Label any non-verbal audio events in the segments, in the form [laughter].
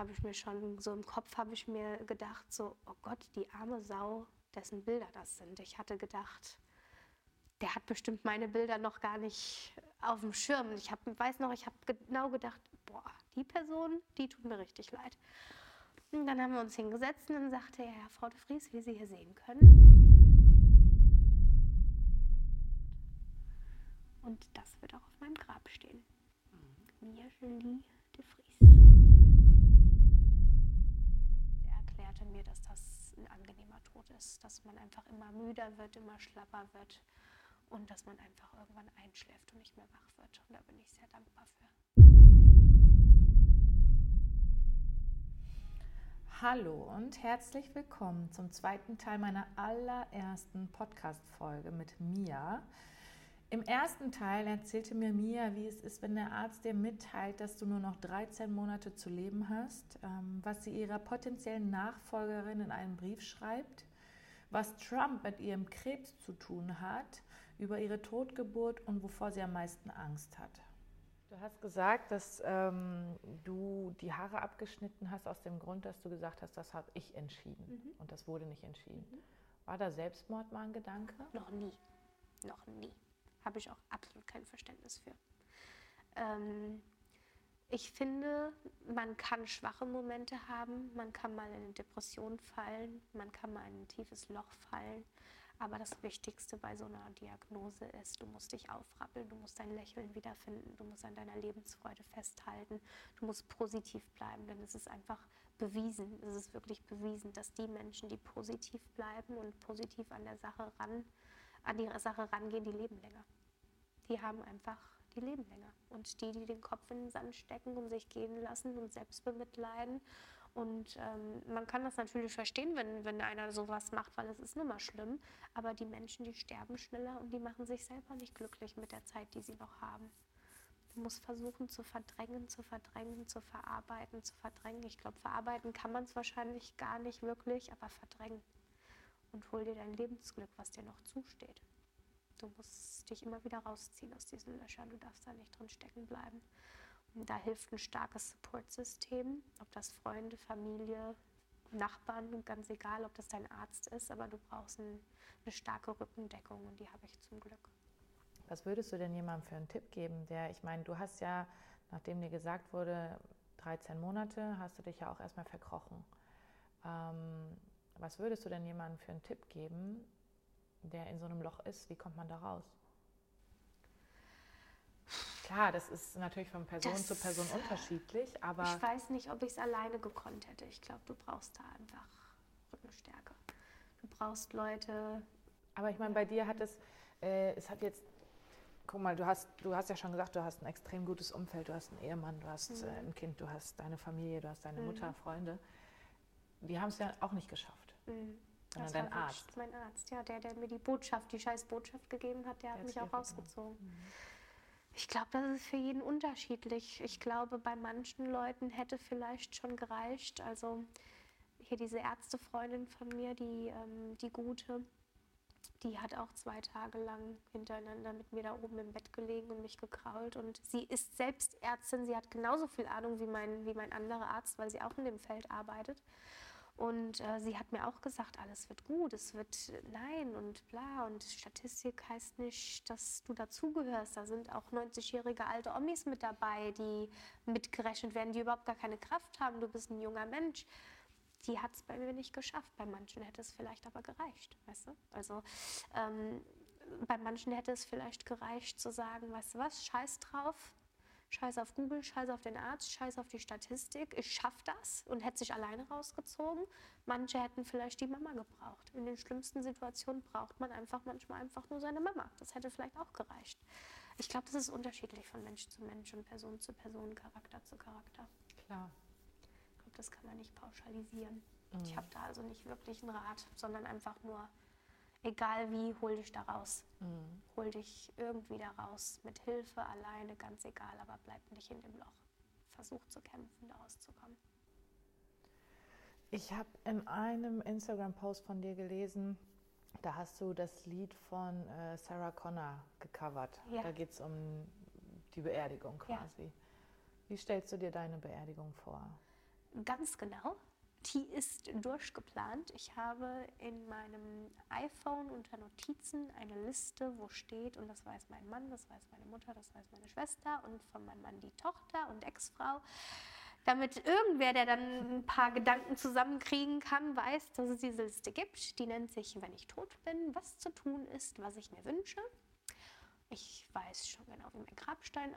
habe ich mir schon, so im Kopf habe ich mir gedacht, so, oh Gott, die arme Sau, dessen Bilder das sind. Ich hatte gedacht, der hat bestimmt meine Bilder noch gar nicht auf dem Schirm. Ich hab, weiß noch, ich habe genau gedacht, boah, die Person, die tut mir richtig leid. Und dann haben wir uns hingesetzt und dann sagte er, ja, Frau de Vries, wie Sie hier sehen können. Und das wird auch auf meinem Grab stehen. Mia Julie de Vries. Er erklärte mir, dass das ein angenehmer Tod ist, dass man einfach immer müder wird, immer schlapper wird und dass man einfach irgendwann einschläft und nicht mehr wach wird. Und da bin ich sehr dankbar für. Hallo und herzlich willkommen zum zweiten Teil meiner allerersten Podcast-Folge mit Mia. Im ersten Teil erzählte mir Mia, wie es ist, wenn der Arzt dir mitteilt, dass du nur noch 13 Monate zu leben hast, ähm, was sie ihrer potenziellen Nachfolgerin in einem Brief schreibt, was Trump mit ihrem Krebs zu tun hat über ihre Totgeburt und wovor sie am meisten Angst hat. Du hast gesagt, dass ähm, du die Haare abgeschnitten hast aus dem Grund, dass du gesagt hast, das habe ich entschieden mhm. und das wurde nicht entschieden. Mhm. War da Selbstmord mal ein Gedanke? Noch nie. Noch nie. Habe ich auch absolut kein Verständnis für. Ähm, ich finde, man kann schwache Momente haben, man kann mal in eine Depression fallen, man kann mal in ein tiefes Loch fallen. Aber das Wichtigste bei so einer Diagnose ist, du musst dich aufrappeln, du musst dein Lächeln wiederfinden, du musst an deiner Lebensfreude festhalten, du musst positiv bleiben, denn es ist einfach bewiesen, es ist wirklich bewiesen, dass die Menschen, die positiv bleiben und positiv an der Sache ran, an die Sache rangehen, die leben länger. Die haben einfach, die leben länger. Und die, die den Kopf in den Sand stecken und sich gehen lassen und selbst bemitleiden und ähm, man kann das natürlich verstehen, wenn, wenn einer sowas macht, weil es ist nun mal schlimm. Aber die Menschen, die sterben schneller und die machen sich selber nicht glücklich mit der Zeit, die sie noch haben. Du musst versuchen zu verdrängen, zu verdrängen, zu verarbeiten, zu verdrängen. Ich glaube, verarbeiten kann man es wahrscheinlich gar nicht wirklich, aber verdrängen. Und hol dir dein Lebensglück, was dir noch zusteht. Du musst dich immer wieder rausziehen aus diesen Löchern. Du darfst da nicht drin stecken bleiben. Da hilft ein starkes Supportsystem, ob das Freunde, Familie, Nachbarn, ganz egal, ob das dein Arzt ist, aber du brauchst ein, eine starke Rückendeckung und die habe ich zum Glück. Was würdest du denn jemandem für einen Tipp geben, der, ich meine, du hast ja, nachdem dir gesagt wurde, 13 Monate, hast du dich ja auch erstmal verkrochen. Ähm, was würdest du denn jemandem für einen Tipp geben, der in so einem Loch ist? Wie kommt man da raus? Klar, das ist natürlich von Person das, zu Person unterschiedlich, aber. Ich weiß nicht, ob ich es alleine gekonnt hätte. Ich glaube, du brauchst da einfach Rückenstärke. Du brauchst Leute. Aber ich meine, bei dir hat es, äh, es hat jetzt, guck mal, du hast, du hast ja schon gesagt, du hast ein extrem gutes Umfeld, du hast einen Ehemann, du hast mhm. äh, ein Kind, du hast deine Familie, du hast deine mhm. Mutter, Freunde. Die haben es ja auch nicht geschafft. Mhm. Sondern dein Arzt. Mein Arzt, ja, der, der mir die Botschaft, die scheiß Botschaft gegeben hat, der, der hat mich auch rausgezogen. Mhm. Ich glaube, das ist für jeden unterschiedlich. Ich glaube, bei manchen Leuten hätte vielleicht schon gereicht. Also hier diese Ärztefreundin von mir, die, ähm, die gute, die hat auch zwei Tage lang hintereinander mit mir da oben im Bett gelegen und mich gekrault. Und sie ist selbst Ärztin, sie hat genauso viel Ahnung wie mein, wie mein anderer Arzt, weil sie auch in dem Feld arbeitet. Und äh, sie hat mir auch gesagt, alles wird gut, es wird nein und bla. Und Statistik heißt nicht, dass du dazugehörst. Da sind auch 90-jährige alte Omis mit dabei, die mitgerechnet werden, die überhaupt gar keine Kraft haben. Du bist ein junger Mensch. Die hat es bei mir nicht geschafft. Bei manchen hätte es vielleicht aber gereicht, weißt du? Also ähm, bei manchen hätte es vielleicht gereicht zu sagen, weißt du was, scheiß drauf, scheiß auf Google, scheiß auf den Arzt, scheiß auf die Statistik, ich schaffe das und hätte sich alleine rausgezogen. Manche hätten vielleicht die Mama gebraucht. In den schlimmsten Situationen braucht man einfach manchmal einfach nur seine Mama. Das hätte vielleicht auch gereicht. Ich glaube, das ist unterschiedlich von Mensch zu Mensch und Person zu Person, Charakter zu Charakter. Klar. Ich glaube, das kann man nicht pauschalisieren. Mhm. Ich habe da also nicht wirklich einen Rat, sondern einfach nur egal wie, hol dich da raus. Mhm. Hol dich irgendwie da raus. Mit Hilfe, alleine, ganz egal, aber bleib nicht in dem Loch. Versuch zu kämpfen, da rauszukommen. Ich habe in einem Instagram-Post von dir gelesen, da hast du das Lied von äh, Sarah Connor gecovert. Ja. Da geht es um die Beerdigung quasi. Ja. Wie stellst du dir deine Beerdigung vor? Ganz genau. Die ist durchgeplant. Ich habe in meinem iPhone unter Notizen eine Liste, wo steht, und das weiß mein Mann, das weiß meine Mutter, das weiß meine Schwester und von meinem Mann die Tochter und Ex-Frau, damit irgendwer, der dann ein paar Gedanken zusammenkriegen kann, weiß, dass es diese Liste gibt. Die nennt sich, wenn ich tot bin, was zu tun ist, was ich mir wünsche. Ich weiß schon genau, wie mein Grabstein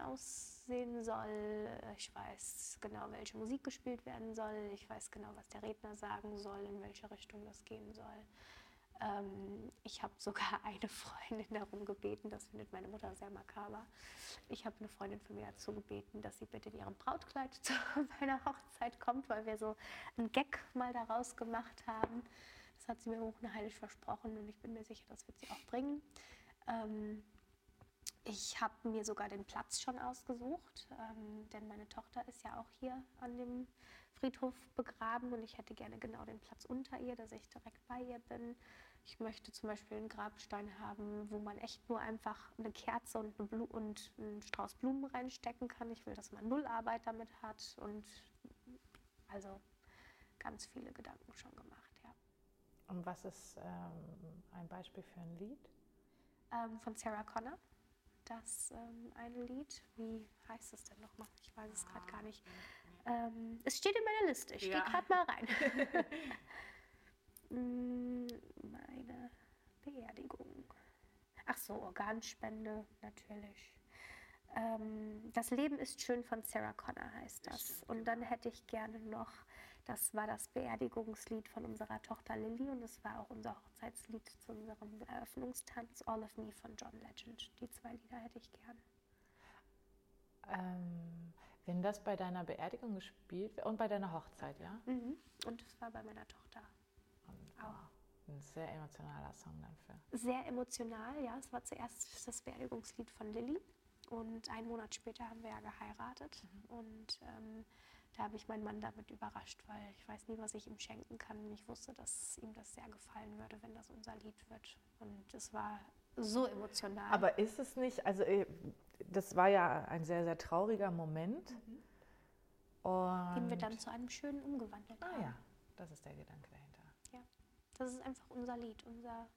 aussehen soll. Ich weiß genau, welche Musik gespielt werden soll. Ich weiß genau, was der Redner sagen soll, in welche Richtung das gehen soll. Ähm, ich habe sogar [laughs] eine Freundin darum gebeten, das findet meine Mutter sehr makaber. Ich habe eine Freundin von mir dazu gebeten, dass sie bitte in ihrem Brautkleid [laughs] zu meiner Hochzeit kommt, weil wir so einen Gag mal daraus gemacht haben. Das hat sie mir hoch und heilig versprochen und ich bin mir sicher, das wird sie auch bringen. Ähm, ich habe mir sogar den Platz schon ausgesucht, ähm, denn meine Tochter ist ja auch hier an dem Friedhof begraben und ich hätte gerne genau den Platz unter ihr, dass ich direkt bei ihr bin. Ich möchte zum Beispiel einen Grabstein haben, wo man echt nur einfach eine Kerze und, eine Blu und einen Strauß Blumen reinstecken kann. Ich will, dass man null Arbeit damit hat und also ganz viele Gedanken schon gemacht, ja. Und was ist ähm, ein Beispiel für ein Lied? Ähm, von Sarah Connor das ähm, eine Lied. Wie heißt es denn nochmal? Ich weiß es gerade gar nicht. Ähm, es steht in meiner Liste. Ich ja. gehe gerade mal rein. [laughs] [laughs] Mm, meine Beerdigung. Ach so, Organspende natürlich. Ähm, das Leben ist schön von Sarah Connor heißt das. Und dann hätte ich gerne noch das war das Beerdigungslied von unserer Tochter Lilly und es war auch unser Hochzeitslied zu unserem Eröffnungstanz All of Me von John Legend. Die zwei Lieder hätte ich gern. Ähm, wenn das bei deiner Beerdigung gespielt wird und bei deiner Hochzeit, ja? Mhm. Und es war bei meiner Tochter und, auch. Ein sehr emotionaler Song dafür. Sehr emotional, ja. Es war zuerst das Beerdigungslied von Lilly und einen Monat später haben wir ja geheiratet mhm. und ähm, da habe ich meinen Mann damit überrascht, weil ich weiß nie, was ich ihm schenken kann. Ich wusste, dass ihm das sehr gefallen würde, wenn das unser Lied wird. Und es war so emotional. Aber ist es nicht, also äh, das war ja ein sehr, sehr trauriger Moment. Mhm. Und Den wir dann zu einem schönen umgewandelt ah, haben. ja, das ist der Gedanke dahinter. Ja, das ist einfach unser Lied, unser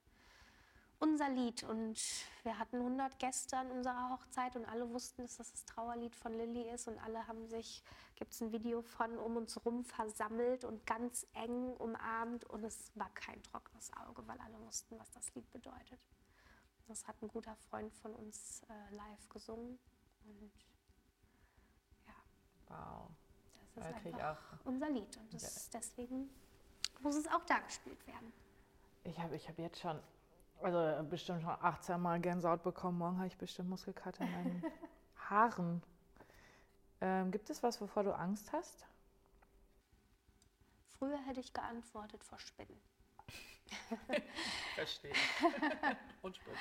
unser Lied. Und wir hatten 100 Gäste an unserer Hochzeit und alle wussten, dass das das Trauerlied von Lilly ist. Und alle haben sich, gibt es ein Video von, um uns rum versammelt und ganz eng umarmt. Und es war kein trockenes Auge, weil alle wussten, was das Lied bedeutet. Das hat ein guter Freund von uns äh, live gesungen. Und ja. Wow. Das ist einfach auch. unser Lied. Und das, ja. deswegen muss es auch da gespielt werden. Ich habe ich hab jetzt schon also bestimmt schon 18 Mal Gänsehaut bekommen. Morgen habe ich bestimmt Muskelkater in meinen [laughs] Haaren. Ähm, gibt es was, wovor du Angst hast? Früher hätte ich geantwortet vor Spinnen. [laughs] Verstehe. [laughs] Und Spinnen.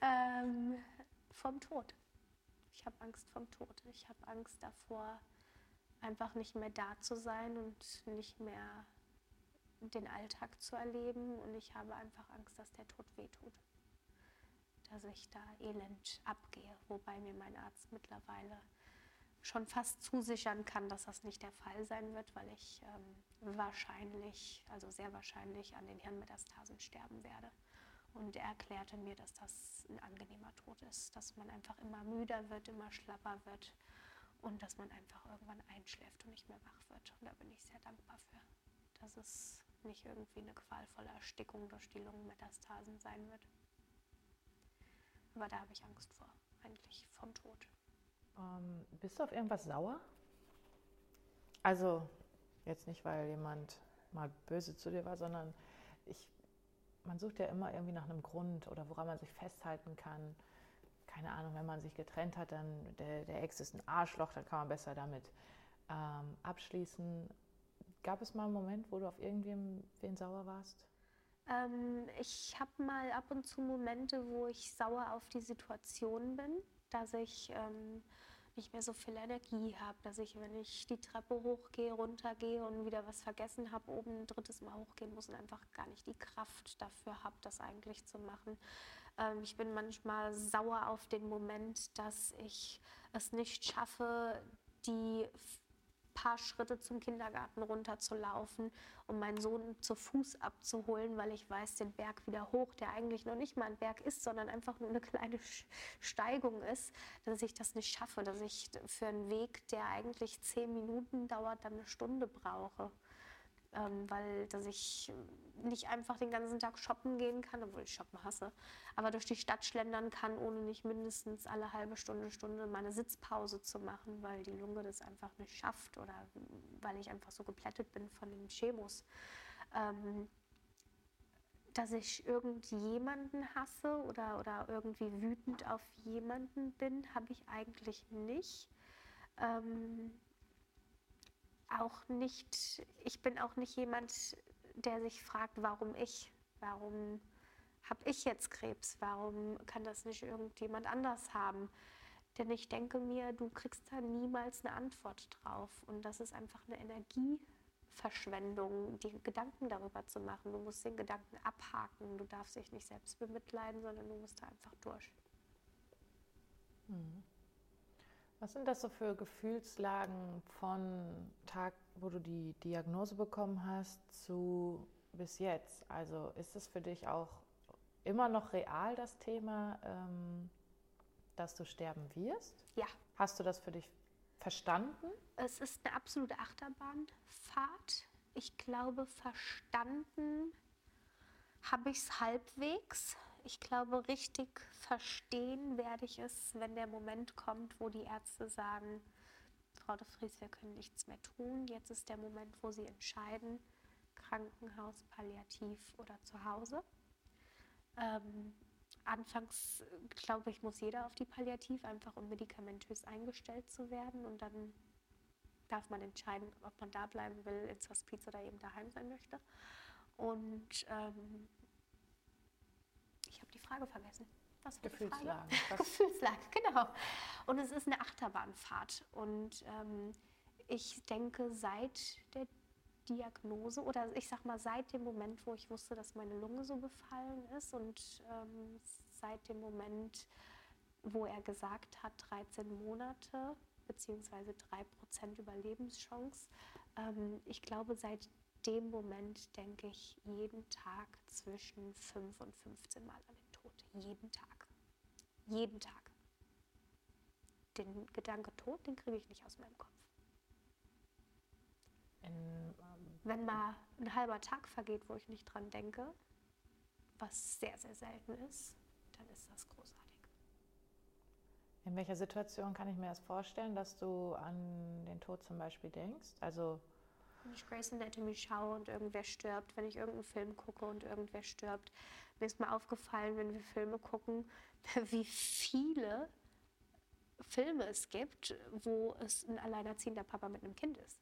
Ähm, vom Tod. Ich habe Angst vom Tod. Ich habe Angst davor, einfach nicht mehr da zu sein und nicht mehr den Alltag zu erleben und ich habe einfach Angst, dass der Tod wehtut. Dass ich da elend abgehe, wobei mir mein Arzt mittlerweile schon fast zusichern kann, dass das nicht der Fall sein wird, weil ich ähm, wahrscheinlich, also sehr wahrscheinlich an den Hirnmetastasen sterben werde. Und er erklärte mir, dass das ein angenehmer Tod ist, dass man einfach immer müder wird, immer schlapper wird und dass man einfach irgendwann einschläft und nicht mehr wach wird. Und da bin ich sehr dankbar für. Das ist nicht irgendwie eine qualvolle Erstickung durch die Lungenmetastasen sein wird. Aber da habe ich Angst vor, eigentlich vom Tod. Ähm, bist du auf irgendwas sauer? Also jetzt nicht, weil jemand mal böse zu dir war, sondern ich, man sucht ja immer irgendwie nach einem Grund oder woran man sich festhalten kann. Keine Ahnung, wenn man sich getrennt hat, dann der, der Ex ist ein Arschloch, dann kann man besser damit ähm, abschließen. Gab es mal einen Moment, wo du auf irgendwen sauer warst? Ähm, ich habe mal ab und zu Momente, wo ich sauer auf die Situation bin, dass ich ähm, nicht mehr so viel Energie habe, dass ich, wenn ich die Treppe hochgehe, runtergehe und wieder was vergessen habe, oben ein drittes Mal hochgehen muss und einfach gar nicht die Kraft dafür habe, das eigentlich zu machen. Ähm, ich bin manchmal sauer auf den Moment, dass ich es nicht schaffe, die paar Schritte zum Kindergarten runterzulaufen, um meinen Sohn zu Fuß abzuholen, weil ich weiß, den Berg wieder hoch, der eigentlich noch nicht mal ein Berg ist, sondern einfach nur eine kleine Steigung ist, dass ich das nicht schaffe, dass ich für einen Weg, der eigentlich zehn Minuten dauert, dann eine Stunde brauche ähm, weil dass ich nicht einfach den ganzen Tag shoppen gehen kann, obwohl ich shoppen hasse, aber durch die Stadt schlendern kann, ohne nicht mindestens alle halbe Stunde, Stunde meine Sitzpause zu machen, weil die Lunge das einfach nicht schafft oder weil ich einfach so geplättet bin von den Chemos. Ähm, dass ich irgendjemanden hasse oder, oder irgendwie wütend auf jemanden bin, habe ich eigentlich nicht. Ähm, auch nicht, ich bin auch nicht jemand, der sich fragt, warum ich, warum habe ich jetzt Krebs, warum kann das nicht irgendjemand anders haben? Denn ich denke mir, du kriegst da niemals eine Antwort drauf. Und das ist einfach eine Energieverschwendung, die Gedanken darüber zu machen. Du musst den Gedanken abhaken. Du darfst dich nicht selbst bemitleiden, sondern du musst da einfach durch. Mhm. Was sind das so für Gefühlslagen von Tag, wo du die Diagnose bekommen hast, zu bis jetzt? Also ist es für dich auch immer noch real, das Thema, ähm, dass du sterben wirst? Ja. Hast du das für dich verstanden? Es ist eine absolute Achterbahnfahrt. Ich glaube, verstanden habe ich es halbwegs ich glaube, richtig verstehen werde ich es, wenn der Moment kommt, wo die Ärzte sagen, Frau de Vries, wir können nichts mehr tun. Jetzt ist der Moment, wo sie entscheiden, Krankenhaus, Palliativ oder zu Hause. Ähm, anfangs, glaube ich, muss jeder auf die Palliativ, einfach um medikamentös eingestellt zu werden. Und dann darf man entscheiden, ob man da bleiben will, ins Hospiz oder eben daheim sein möchte. Und ähm, Frage vergessen. Was Gefühlslage. Gefühlslage, [laughs] genau. Und es ist eine Achterbahnfahrt. Und ähm, ich denke, seit der Diagnose oder ich sag mal seit dem Moment, wo ich wusste, dass meine Lunge so befallen ist und ähm, seit dem Moment, wo er gesagt hat, 13 Monate bzw. 3% Überlebenschance, ähm, ich glaube, seit dem Moment denke ich jeden Tag zwischen 5 und 15 Mal an jeden Tag. Jeden Tag. Den Gedanke Tod, den kriege ich nicht aus meinem Kopf. Ähm, Wenn mal ein halber Tag vergeht, wo ich nicht dran denke, was sehr, sehr selten ist, dann ist das großartig. In welcher Situation kann ich mir das vorstellen, dass du an den Tod zum Beispiel denkst? Also wenn ich Grey's Anatomy schaue und irgendwer stirbt, wenn ich irgendeinen Film gucke und irgendwer stirbt, mir ist mal aufgefallen, wenn wir Filme gucken, [laughs] wie viele Filme es gibt, wo es ein alleinerziehender Papa mit einem Kind ist.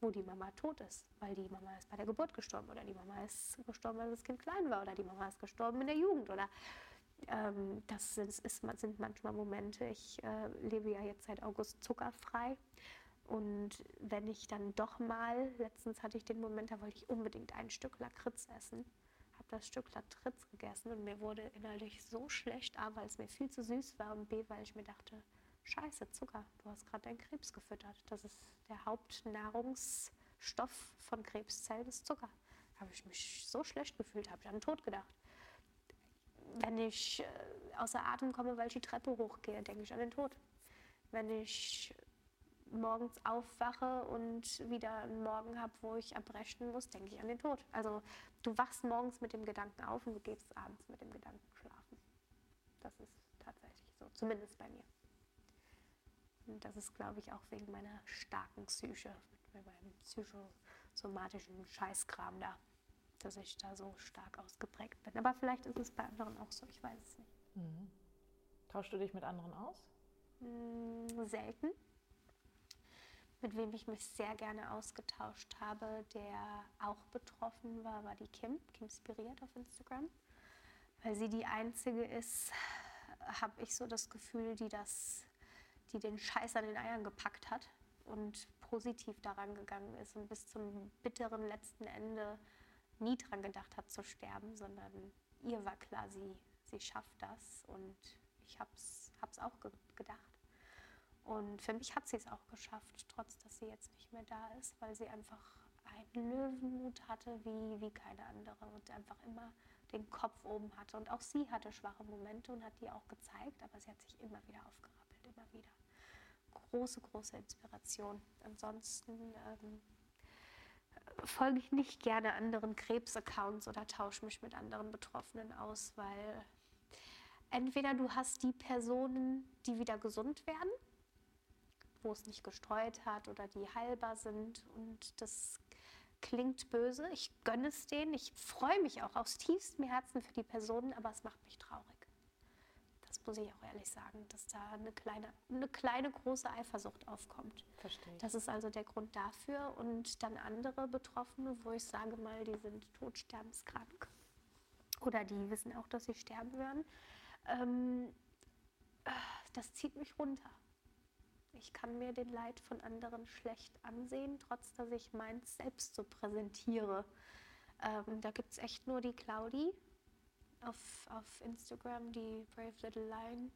Wo die Mama tot ist, weil die Mama ist bei der Geburt gestorben oder die Mama ist gestorben, weil das Kind klein war oder die Mama ist gestorben in der Jugend oder ähm, das ist, ist, sind manchmal Momente. Ich äh, lebe ja jetzt seit August zuckerfrei und wenn ich dann doch mal, letztens hatte ich den Moment, da wollte ich unbedingt ein Stück Lakritz essen das Stück Latritz gegessen und mir wurde innerlich so schlecht, A, weil es mir viel zu süß war und B, weil ich mir dachte, scheiße, Zucker, du hast gerade deinen Krebs gefüttert. Das ist der Hauptnahrungsstoff von Krebszellen, ist Zucker. Habe ich mich so schlecht gefühlt, habe ich an den Tod gedacht. Wenn ich äh, außer Atem komme, weil ich die Treppe hochgehe, denke ich an den Tod. Wenn ich morgens aufwache und wieder einen Morgen habe, wo ich erbrechen muss, denke ich an den Tod. Also du wachst morgens mit dem Gedanken auf und du gehst abends mit dem Gedanken schlafen. Das ist tatsächlich so, zumindest bei mir. Und das ist, glaube ich, auch wegen meiner starken Psyche, mit meinem psychosomatischen Scheißkram da, dass ich da so stark ausgeprägt bin. Aber vielleicht ist es bei anderen auch so, ich weiß es nicht. Mhm. Tauschst du dich mit anderen aus? Mm, selten mit wem ich mich sehr gerne ausgetauscht habe, der auch betroffen war, war die Kim, Kim Spiriert auf Instagram. Weil sie die einzige ist, habe ich so das Gefühl, die, das, die den Scheiß an den Eiern gepackt hat und positiv daran gegangen ist und bis zum bitteren letzten Ende nie daran gedacht hat zu sterben, sondern ihr war klar, sie, sie schafft das und ich habe es auch ge gedacht. Und für mich hat sie es auch geschafft, trotz dass sie jetzt nicht mehr da ist, weil sie einfach einen Löwenmut hatte wie, wie keine andere und einfach immer den Kopf oben hatte. Und auch sie hatte schwache Momente und hat die auch gezeigt, aber sie hat sich immer wieder aufgerappelt, immer wieder. Große, große Inspiration. Ansonsten ähm, folge ich nicht gerne anderen Krebsaccounts oder tausche mich mit anderen Betroffenen aus, weil entweder du hast die Personen, die wieder gesund werden, wo es nicht gestreut hat oder die heilbar sind und das klingt böse. Ich gönne es denen. Ich freue mich auch aus tiefstem Herzen für die Personen, aber es macht mich traurig. Das muss ich auch ehrlich sagen, dass da eine kleine, eine kleine große Eifersucht aufkommt. Verstehe. Das ist also der Grund dafür. Und dann andere Betroffene, wo ich sage mal, die sind todsterbenskrank oder die wissen auch, dass sie sterben werden. Ähm, das zieht mich runter. Ich kann mir den Leid von anderen schlecht ansehen, trotz dass ich meins selbst so präsentiere. Ähm, da gibt es echt nur die Claudi auf, auf Instagram, die Brave Little Lion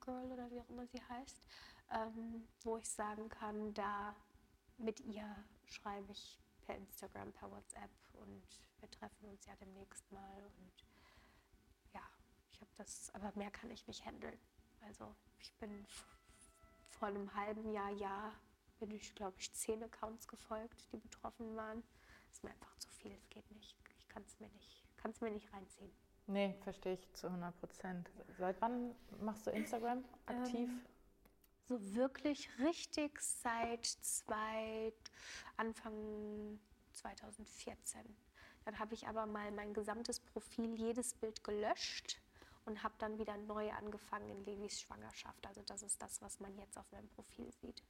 Girl oder wie auch immer sie heißt, ähm, wo ich sagen kann, da mit ihr schreibe ich per Instagram, per WhatsApp und wir treffen uns ja demnächst mal und ja, ich habe das, aber mehr kann ich nicht handeln. Also ich bin vor einem halben Jahr, Jahr, bin ich, glaube ich, zehn Accounts gefolgt, die betroffen waren. Das ist mir einfach zu viel, es geht nicht. Ich kann es mir, nicht, mir nicht reinziehen. Nee, verstehe ich zu 100 Prozent. Seit wann machst du Instagram aktiv? Ähm, so wirklich richtig seit zwei, Anfang 2014. Dann habe ich aber mal mein gesamtes Profil, jedes Bild gelöscht und habe dann wieder neu angefangen in Levis Schwangerschaft. Also das ist das, was man jetzt auf meinem Profil sieht.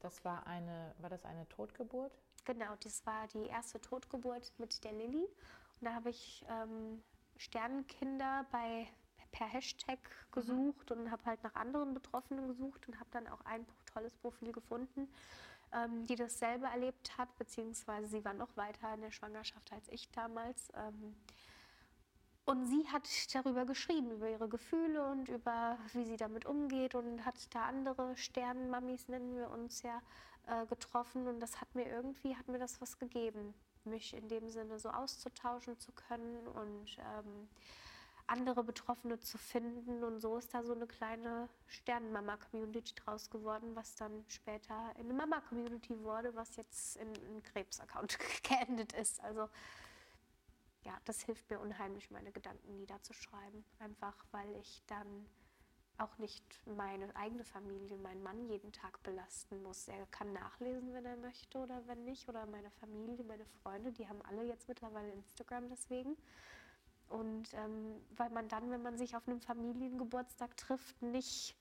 Das war eine, war das eine Totgeburt? Genau, das war die erste Totgeburt mit der Lilly. Und da habe ich ähm, Sternenkinder bei per Hashtag gesucht und habe halt nach anderen Betroffenen gesucht und habe dann auch ein tolles Profil gefunden, ähm, die dasselbe erlebt hat, beziehungsweise sie war noch weiter in der Schwangerschaft als ich damals. Ähm, und sie hat darüber geschrieben, über ihre Gefühle und über wie sie damit umgeht und hat da andere Sternenmamis, nennen wir uns ja, äh, getroffen. Und das hat mir irgendwie, hat mir das was gegeben, mich in dem Sinne so auszutauschen zu können und ähm, andere Betroffene zu finden. Und so ist da so eine kleine Sternenmama-Community draus geworden, was dann später in eine Mama-Community wurde, was jetzt in einen Krebs-Account [laughs] geendet ist. Also ja, das hilft mir unheimlich, meine Gedanken niederzuschreiben. Einfach weil ich dann auch nicht meine eigene Familie, meinen Mann jeden Tag belasten muss. Er kann nachlesen, wenn er möchte oder wenn nicht. Oder meine Familie, meine Freunde, die haben alle jetzt mittlerweile Instagram deswegen. Und ähm, weil man dann, wenn man sich auf einem Familiengeburtstag trifft, nicht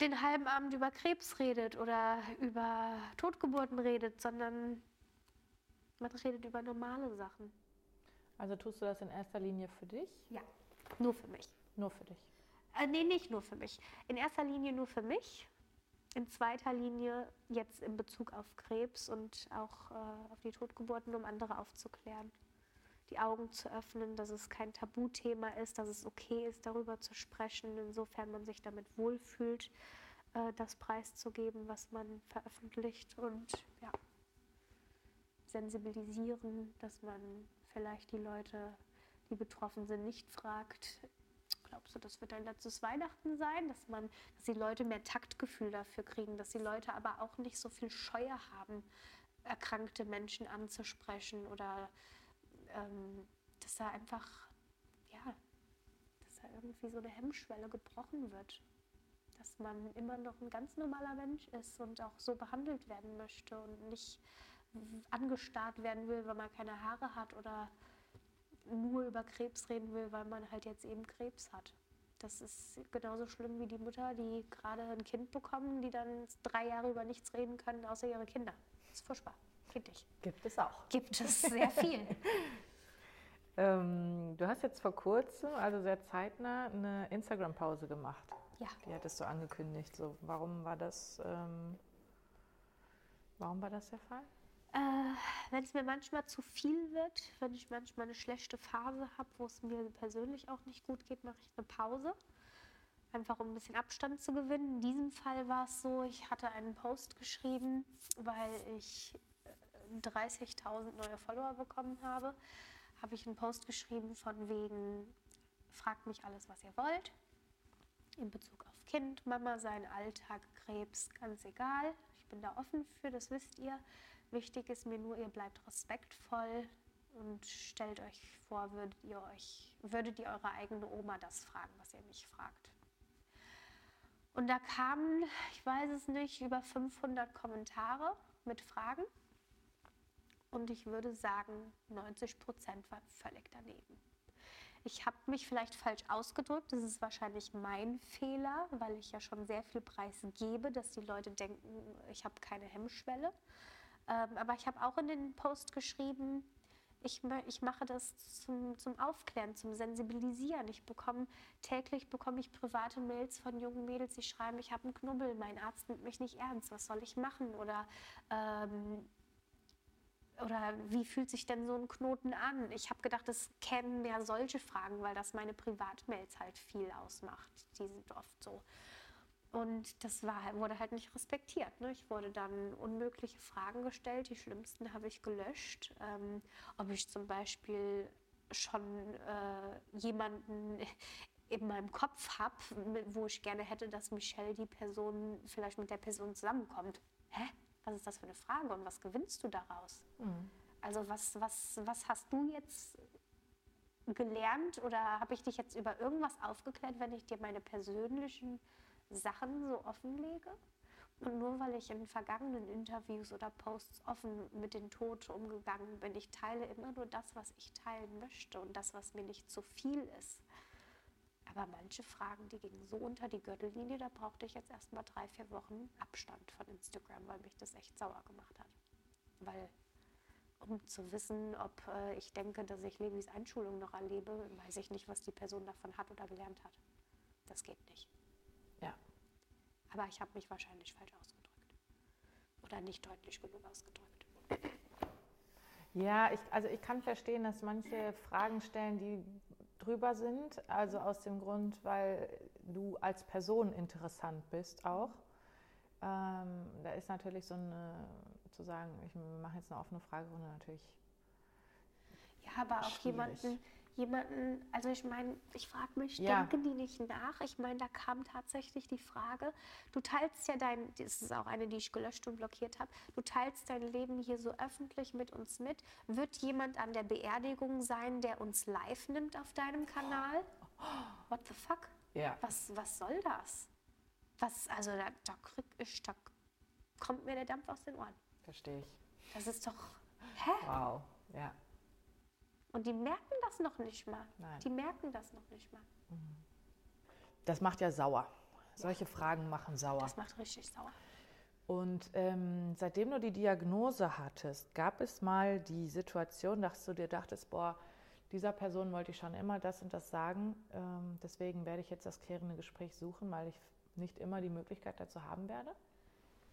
den halben Abend über Krebs redet oder über Totgeburten redet, sondern man redet über normale Sachen. Also tust du das in erster Linie für dich? Ja, nur für mich. Nur für dich? Äh, nee, nicht nur für mich. In erster Linie nur für mich. In zweiter Linie jetzt in Bezug auf Krebs und auch äh, auf die Totgeburten, um andere aufzuklären. Die Augen zu öffnen, dass es kein Tabuthema ist, dass es okay ist, darüber zu sprechen, insofern man sich damit wohlfühlt, äh, das preiszugeben, was man veröffentlicht und ja, sensibilisieren, dass man vielleicht die Leute, die betroffen sind, nicht fragt, glaubst du, das wird dein letztes Weihnachten sein, dass man, dass die Leute mehr Taktgefühl dafür kriegen, dass die Leute aber auch nicht so viel Scheuer haben, erkrankte Menschen anzusprechen oder ähm, dass da einfach, ja, dass da irgendwie so eine Hemmschwelle gebrochen wird. Dass man immer noch ein ganz normaler Mensch ist und auch so behandelt werden möchte und nicht angestarrt werden will, weil man keine Haare hat oder nur über Krebs reden will, weil man halt jetzt eben Krebs hat. Das ist genauso schlimm wie die Mutter, die gerade ein Kind bekommen, die dann drei Jahre über nichts reden können, außer ihre Kinder. Das ist furchtbar. Geht nicht. Gibt es auch. Gibt es sehr viel. [laughs] ähm, du hast jetzt vor kurzem, also sehr zeitnah, eine Instagram-Pause gemacht. Ja. Die hattest du angekündigt. So, warum war das? Ähm, warum war das der Fall? Äh, wenn es mir manchmal zu viel wird, wenn ich manchmal eine schlechte Phase habe, wo es mir persönlich auch nicht gut geht, mache ich eine Pause. einfach um ein bisschen Abstand zu gewinnen. In diesem Fall war es so, ich hatte einen Post geschrieben, weil ich 30.000 äh, neue Follower bekommen habe, habe ich einen Post geschrieben von wegen, fragt mich alles, was ihr wollt, in Bezug auf Kind, Mama, seinen Alltag, Krebs, ganz egal. Ich bin da offen für, das wisst ihr. Wichtig ist mir nur, ihr bleibt respektvoll und stellt euch vor, würdet ihr, euch, würdet ihr eure eigene Oma das fragen, was ihr mich fragt. Und da kamen, ich weiß es nicht, über 500 Kommentare mit Fragen. Und ich würde sagen, 90 Prozent waren völlig daneben. Ich habe mich vielleicht falsch ausgedrückt. Das ist wahrscheinlich mein Fehler, weil ich ja schon sehr viel Preis gebe, dass die Leute denken, ich habe keine Hemmschwelle. Ähm, aber ich habe auch in den Post geschrieben, ich, ich mache das zum, zum Aufklären, zum Sensibilisieren. Ich bekomme täglich bekomme ich private Mails von jungen Mädels, die schreiben, ich habe einen Knubbel, mein Arzt nimmt mich nicht ernst, was soll ich machen? Oder ähm, oder wie fühlt sich denn so ein Knoten an? Ich habe gedacht, es kämen mehr solche Fragen, weil das meine Privatmails halt viel ausmacht. Die sind oft so. Und das war, wurde halt nicht respektiert. Ne? Ich wurde dann unmögliche Fragen gestellt. Die schlimmsten habe ich gelöscht. Ähm, ob ich zum Beispiel schon äh, jemanden [laughs] in meinem Kopf habe, wo ich gerne hätte, dass Michelle die Person vielleicht mit der Person zusammenkommt. Hä? Was ist das für eine Frage und was gewinnst du daraus? Mhm. Also was, was, was hast du jetzt gelernt oder habe ich dich jetzt über irgendwas aufgeklärt, wenn ich dir meine persönlichen Sachen so offenlege. Und nur weil ich in vergangenen Interviews oder Posts offen mit den Tod umgegangen bin, ich teile immer nur das, was ich teilen möchte und das, was mir nicht zu viel ist. Aber manche Fragen, die gingen so unter die Gürtellinie, da brauchte ich jetzt erst mal drei, vier Wochen Abstand von Instagram, weil mich das echt sauer gemacht hat. Weil, um zu wissen, ob äh, ich denke, dass ich Levis Einschulung noch erlebe, weiß ich nicht, was die Person davon hat oder gelernt hat. Das geht nicht. Aber ich habe mich wahrscheinlich falsch ausgedrückt. Oder nicht deutlich genug ausgedrückt. Ja, ich, also ich kann verstehen, dass manche Fragen stellen, die drüber sind. Also aus dem Grund, weil du als Person interessant bist auch. Ähm, da ist natürlich so eine, zu sagen, ich mache jetzt eine offene Fragerunde natürlich. Ja, aber auch schwierig. jemanden, jemanden, also ich meine, ich frage mich, ja. denken die nicht nach? Ich meine, da kam tatsächlich die Frage, du teilst ja dein, das ist auch eine, die ich gelöscht und blockiert habe, du teilst dein Leben hier so öffentlich mit uns mit. Wird jemand an der Beerdigung sein, der uns live nimmt auf deinem Kanal? What the fuck? Ja. Was, was soll das? Was, also da, da krieg ich, da kommt mir der Dampf aus den Ohren. Verstehe ich. Das ist doch, hä? Wow, ja. Und die merken das noch nicht mal. Nein. Die merken das noch nicht mal. Mhm. Das macht ja sauer. Solche Fragen machen sauer. Das macht richtig sauer. Und ähm, seitdem du die Diagnose hattest, gab es mal die Situation, dass du dir dachtest, boah, dieser Person wollte ich schon immer das und das sagen. Ähm, deswegen werde ich jetzt das klärende Gespräch suchen, weil ich nicht immer die Möglichkeit dazu haben werde?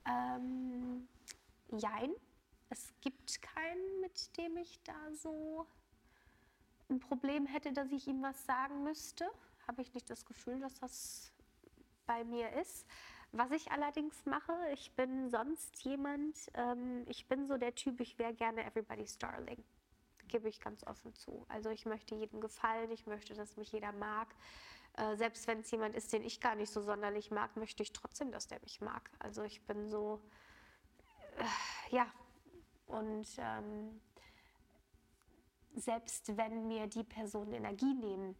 Ähm, jein. Es gibt keinen, mit dem ich da so ein Problem hätte, dass ich ihm was sagen müsste. Habe ich nicht das Gefühl, dass das bei mir ist. Was ich allerdings mache, ich bin sonst jemand, ähm, ich bin so der Typ, ich wäre gerne Everybody's Darling. Gebe ich ganz offen zu. Also ich möchte jedem gefallen, ich möchte, dass mich jeder mag. Äh, selbst wenn es jemand ist, den ich gar nicht so sonderlich mag, möchte ich trotzdem, dass der mich mag. Also ich bin so, äh, ja. Und ähm, selbst wenn mir die Personen Energie nehmen,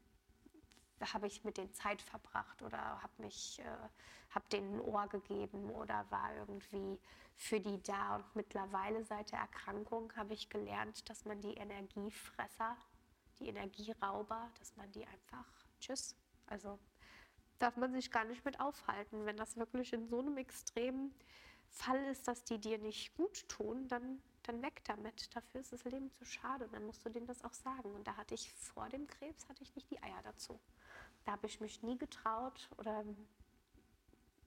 habe ich mit denen Zeit verbracht oder habe mich, äh, habe denen ein Ohr gegeben oder war irgendwie für die da. Und mittlerweile seit der Erkrankung habe ich gelernt, dass man die Energiefresser, die Energierauber, dass man die einfach, tschüss, also darf man sich gar nicht mit aufhalten. Wenn das wirklich in so einem extremen Fall ist, dass die dir nicht gut tun, dann dann weg damit. Dafür ist das Leben zu schade und dann musst du denen das auch sagen. Und da hatte ich vor dem Krebs hatte ich nicht die Eier dazu. Da habe ich mich nie getraut oder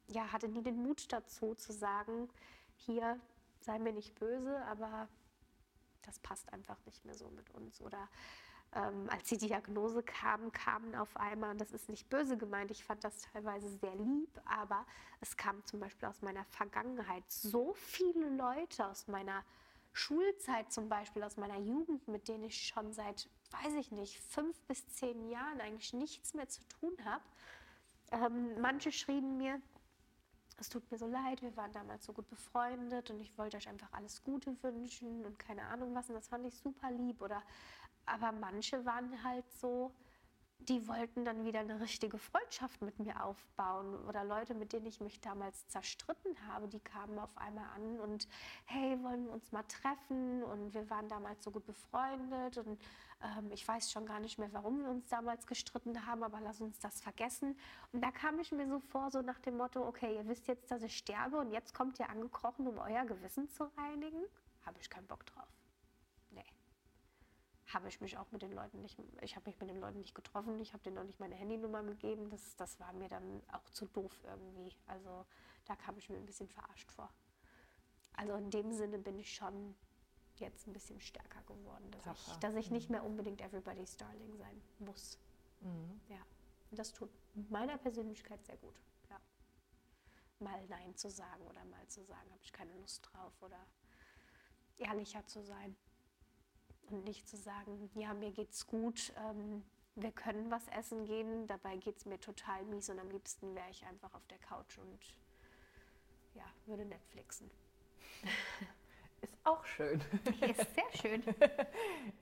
ja, hatte nie den Mut dazu zu sagen, hier sei mir nicht böse, aber das passt einfach nicht mehr so mit uns. Oder ähm, als die Diagnose kam, kamen auf einmal, und das ist nicht böse gemeint, ich fand das teilweise sehr lieb, aber es kamen zum Beispiel aus meiner Vergangenheit so viele Leute aus meiner Schulzeit zum Beispiel, aus meiner Jugend, mit denen ich schon seit, weiß ich nicht, fünf bis zehn Jahren eigentlich nichts mehr zu tun habe. Ähm, manche schrieben mir, es tut mir so leid, wir waren damals so gut befreundet und ich wollte euch einfach alles Gute wünschen und keine Ahnung was. Und das fand ich super lieb. Oder aber manche waren halt so, die wollten dann wieder eine richtige Freundschaft mit mir aufbauen. Oder Leute, mit denen ich mich damals zerstritten habe, die kamen auf einmal an und hey, wollen wir uns mal treffen? Und wir waren damals so gut befreundet und ähm, ich weiß schon gar nicht mehr, warum wir uns damals gestritten haben, aber lass uns das vergessen. Und da kam ich mir so vor, so nach dem Motto, okay, ihr wisst jetzt, dass ich sterbe und jetzt kommt ihr angekrochen, um euer Gewissen zu reinigen. Habe ich keinen Bock drauf habe ich mich auch mit den Leuten nicht, ich habe mich mit den Leuten nicht getroffen, ich habe denen auch nicht meine Handynummer gegeben. Das, das war mir dann auch zu doof irgendwie. Also da kam ich mir ein bisschen verarscht vor. Also in dem Sinne bin ich schon jetzt ein bisschen stärker geworden, dass, ich, dass ich nicht mhm. mehr unbedingt Everybody's Darling sein muss. Mhm. Ja, das tut meiner Persönlichkeit sehr gut. Ja. Mal Nein zu sagen oder mal zu sagen, habe ich keine Lust drauf oder ehrlicher zu sein und nicht zu sagen, ja, mir geht's gut, ähm, wir können was essen gehen, dabei geht es mir total mies und am liebsten wäre ich einfach auf der Couch und ja, würde Netflixen. [laughs] Ist auch schön. [laughs] Ist sehr schön.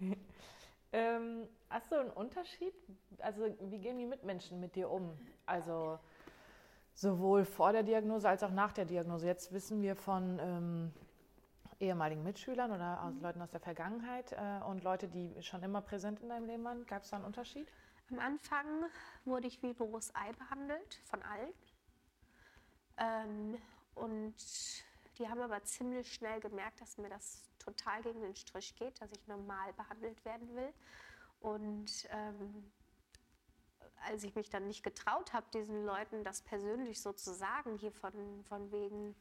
[laughs] ähm, hast du einen Unterschied? Also wie gehen die Mitmenschen mit dir um? Also sowohl vor der Diagnose als auch nach der Diagnose. Jetzt wissen wir von ähm, ehemaligen Mitschülern oder aus mhm. Leuten aus der Vergangenheit äh, und Leute, die schon immer präsent in deinem Leben waren? Gab es da einen Unterschied? Am Anfang wurde ich wie Boris Ei behandelt, von allen. Ähm, und die haben aber ziemlich schnell gemerkt, dass mir das total gegen den Strich geht, dass ich normal behandelt werden will. Und ähm, als ich mich dann nicht getraut habe, diesen Leuten das persönlich so zu sagen, hier von, von wegen,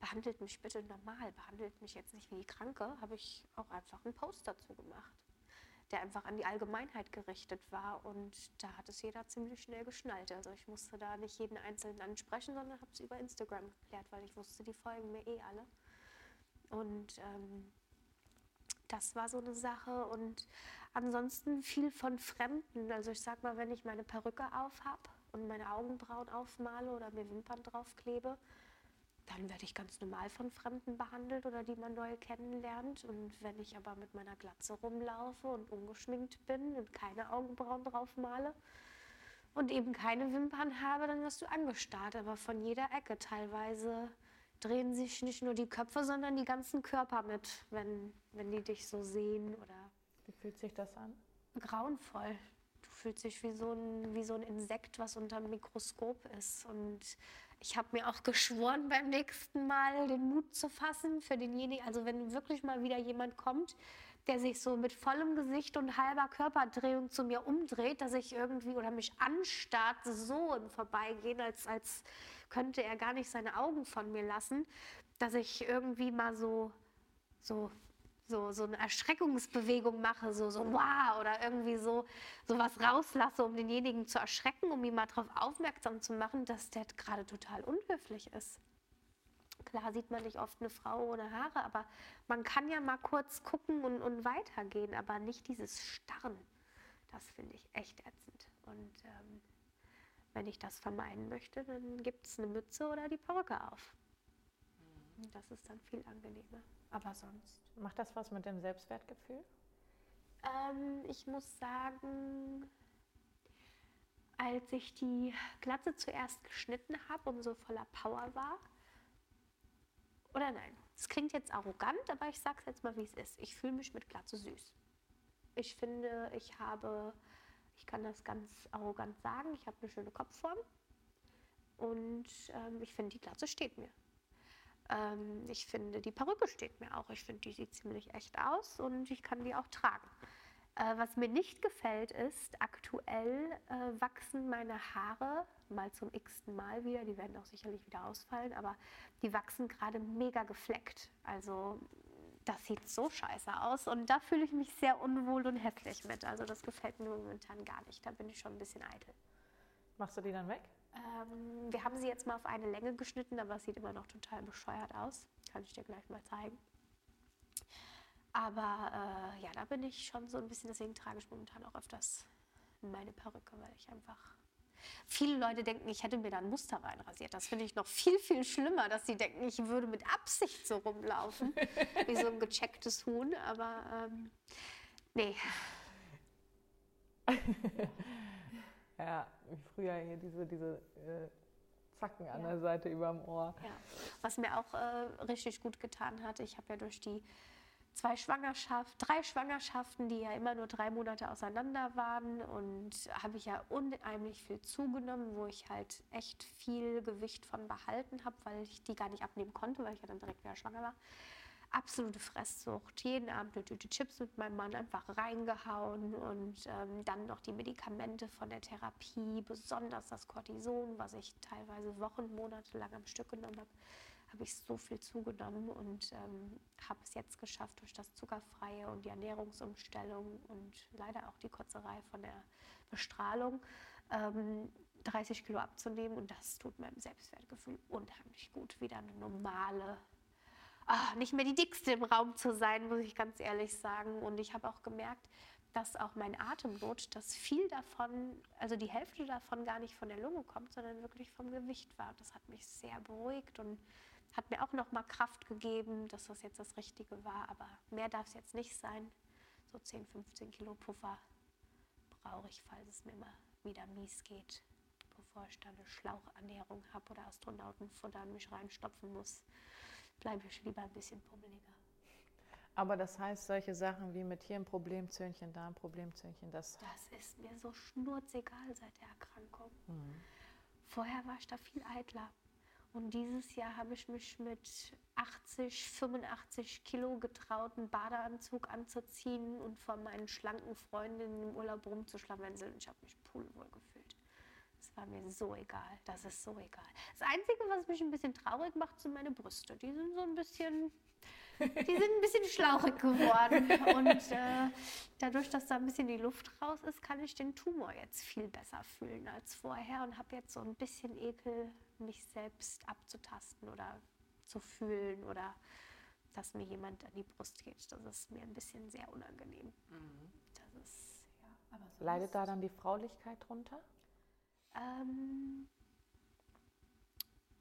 behandelt mich bitte normal, behandelt mich jetzt nicht wie die Kranke, habe ich auch einfach einen Post dazu gemacht, der einfach an die Allgemeinheit gerichtet war und da hat es jeder ziemlich schnell geschnallt. Also ich musste da nicht jeden Einzelnen ansprechen, sondern habe es über Instagram geklärt, weil ich wusste, die folgen mir eh alle. Und ähm, das war so eine Sache und ansonsten viel von Fremden. Also ich sag mal, wenn ich meine Perücke auf habe und meine Augenbrauen aufmale oder mir Wimpern draufklebe, dann werde ich ganz normal von Fremden behandelt oder die man neu kennenlernt. Und wenn ich aber mit meiner Glatze rumlaufe und ungeschminkt bin und keine Augenbrauen drauf male und eben keine Wimpern habe, dann wirst du angestarrt. Aber von jeder Ecke teilweise drehen sich nicht nur die Köpfe, sondern die ganzen Körper mit, wenn, wenn die dich so sehen. Oder Wie fühlt sich das an? Grauenvoll. Du fühlst dich wie so ein, wie so ein Insekt, was unter dem Mikroskop ist. Und ich habe mir auch geschworen, beim nächsten Mal den Mut zu fassen für denjenigen. Also wenn wirklich mal wieder jemand kommt, der sich so mit vollem Gesicht und halber Körperdrehung zu mir umdreht, dass ich irgendwie oder mich anstarrt, so im Vorbeigehen, als, als könnte er gar nicht seine Augen von mir lassen, dass ich irgendwie mal so, so so, so eine Erschreckungsbewegung mache, so, so wow, oder irgendwie so, so was rauslasse, um denjenigen zu erschrecken, um ihn mal darauf aufmerksam zu machen, dass der gerade total unhöflich ist. Klar sieht man nicht oft eine Frau ohne Haare, aber man kann ja mal kurz gucken und, und weitergehen, aber nicht dieses Starren. Das finde ich echt ätzend. Und ähm, wenn ich das vermeiden möchte, dann gibt es eine Mütze oder die Perücke auf. Das ist dann viel angenehmer. Aber sonst. Macht das was mit dem Selbstwertgefühl? Ähm, ich muss sagen, als ich die Glatze zuerst geschnitten habe und so voller Power war, oder nein, es klingt jetzt arrogant, aber ich sage es jetzt mal, wie es ist. Ich fühle mich mit Glatze süß. Ich finde, ich habe, ich kann das ganz arrogant sagen, ich habe eine schöne Kopfform und ähm, ich finde, die Glatze steht mir. Ähm, ich finde, die Perücke steht mir auch. Ich finde, die sieht ziemlich echt aus und ich kann die auch tragen. Äh, was mir nicht gefällt ist, aktuell äh, wachsen meine Haare mal zum x-ten Mal wieder. Die werden auch sicherlich wieder ausfallen, aber die wachsen gerade mega gefleckt. Also das sieht so scheiße aus und da fühle ich mich sehr unwohl und hässlich mit. Also das gefällt mir momentan gar nicht. Da bin ich schon ein bisschen eitel. Machst du die dann weg? Ähm, wir haben sie jetzt mal auf eine Länge geschnitten, aber es sieht immer noch total bescheuert aus. Kann ich dir gleich mal zeigen. Aber äh, ja, da bin ich schon so ein bisschen, deswegen trage ich momentan auch öfters meine Perücke, weil ich einfach. Viele Leute denken, ich hätte mir da ein Muster reinrasiert. Das finde ich noch viel, viel schlimmer, dass sie denken, ich würde mit Absicht so rumlaufen, [laughs] wie so ein gechecktes Huhn. Aber ähm, nee. [laughs] ja, wie früher hier diese, diese äh, Zacken an ja. der Seite über dem Ohr. Ja. Was mir auch äh, richtig gut getan hat, ich habe ja durch die zwei Schwangerschaften, drei Schwangerschaften, die ja immer nur drei Monate auseinander waren und habe ich ja unheimlich viel zugenommen, wo ich halt echt viel Gewicht von behalten habe, weil ich die gar nicht abnehmen konnte, weil ich ja dann direkt wieder schwanger war. Absolute Fresssucht, jeden Abend eine Tüte Chips mit meinem Mann einfach reingehauen und ähm, dann noch die Medikamente von der Therapie, besonders das Cortison, was ich teilweise Wochen, Monate lang am Stück genommen habe habe ich so viel zugenommen und ähm, habe es jetzt geschafft durch das Zuckerfreie und die Ernährungsumstellung und leider auch die Kotzerei von der Bestrahlung ähm, 30 Kilo abzunehmen und das tut meinem Selbstwertgefühl unheimlich gut. Wieder eine normale, ach, nicht mehr die dickste im Raum zu sein, muss ich ganz ehrlich sagen. Und ich habe auch gemerkt, dass auch mein Atemnot, dass viel davon, also die Hälfte davon gar nicht von der Lunge kommt, sondern wirklich vom Gewicht war. Das hat mich sehr beruhigt und hat mir auch noch mal Kraft gegeben, dass das jetzt das Richtige war. Aber mehr darf es jetzt nicht sein. So 10, 15 Kilo Puffer brauche ich, falls es mir mal wieder mies geht, bevor ich dann eine Schlauchernährung habe oder Astronautenfutter an mich reinstopfen muss. Bleibe ich lieber ein bisschen pummeliger. Aber das heißt, solche Sachen wie mit hier ein Problemzöhnchen, da ein Problemzöhnchen, das. Das ist mir so schnurzegal seit der Erkrankung. Mhm. Vorher war ich da viel eitler. Und dieses Jahr habe ich mich mit 80, 85 Kilo getraut, einen Badeanzug anzuziehen und von meinen schlanken Freundinnen im Urlaub rumzuschlawenzeln. Ich habe mich pudelwohl gefühlt. War mir so egal. Das ist so egal. Das Einzige, was mich ein bisschen traurig macht, sind meine Brüste. Die sind so ein bisschen die sind ein bisschen schlauchig geworden. Und äh, dadurch, dass da ein bisschen die Luft raus ist, kann ich den Tumor jetzt viel besser fühlen als vorher und habe jetzt so ein bisschen Ekel, mich selbst abzutasten oder zu fühlen oder dass mir jemand an die Brust geht. Das ist mir ein bisschen sehr unangenehm. Mhm. Das ist, ja, Leidet da dann die Fraulichkeit drunter? Ähm,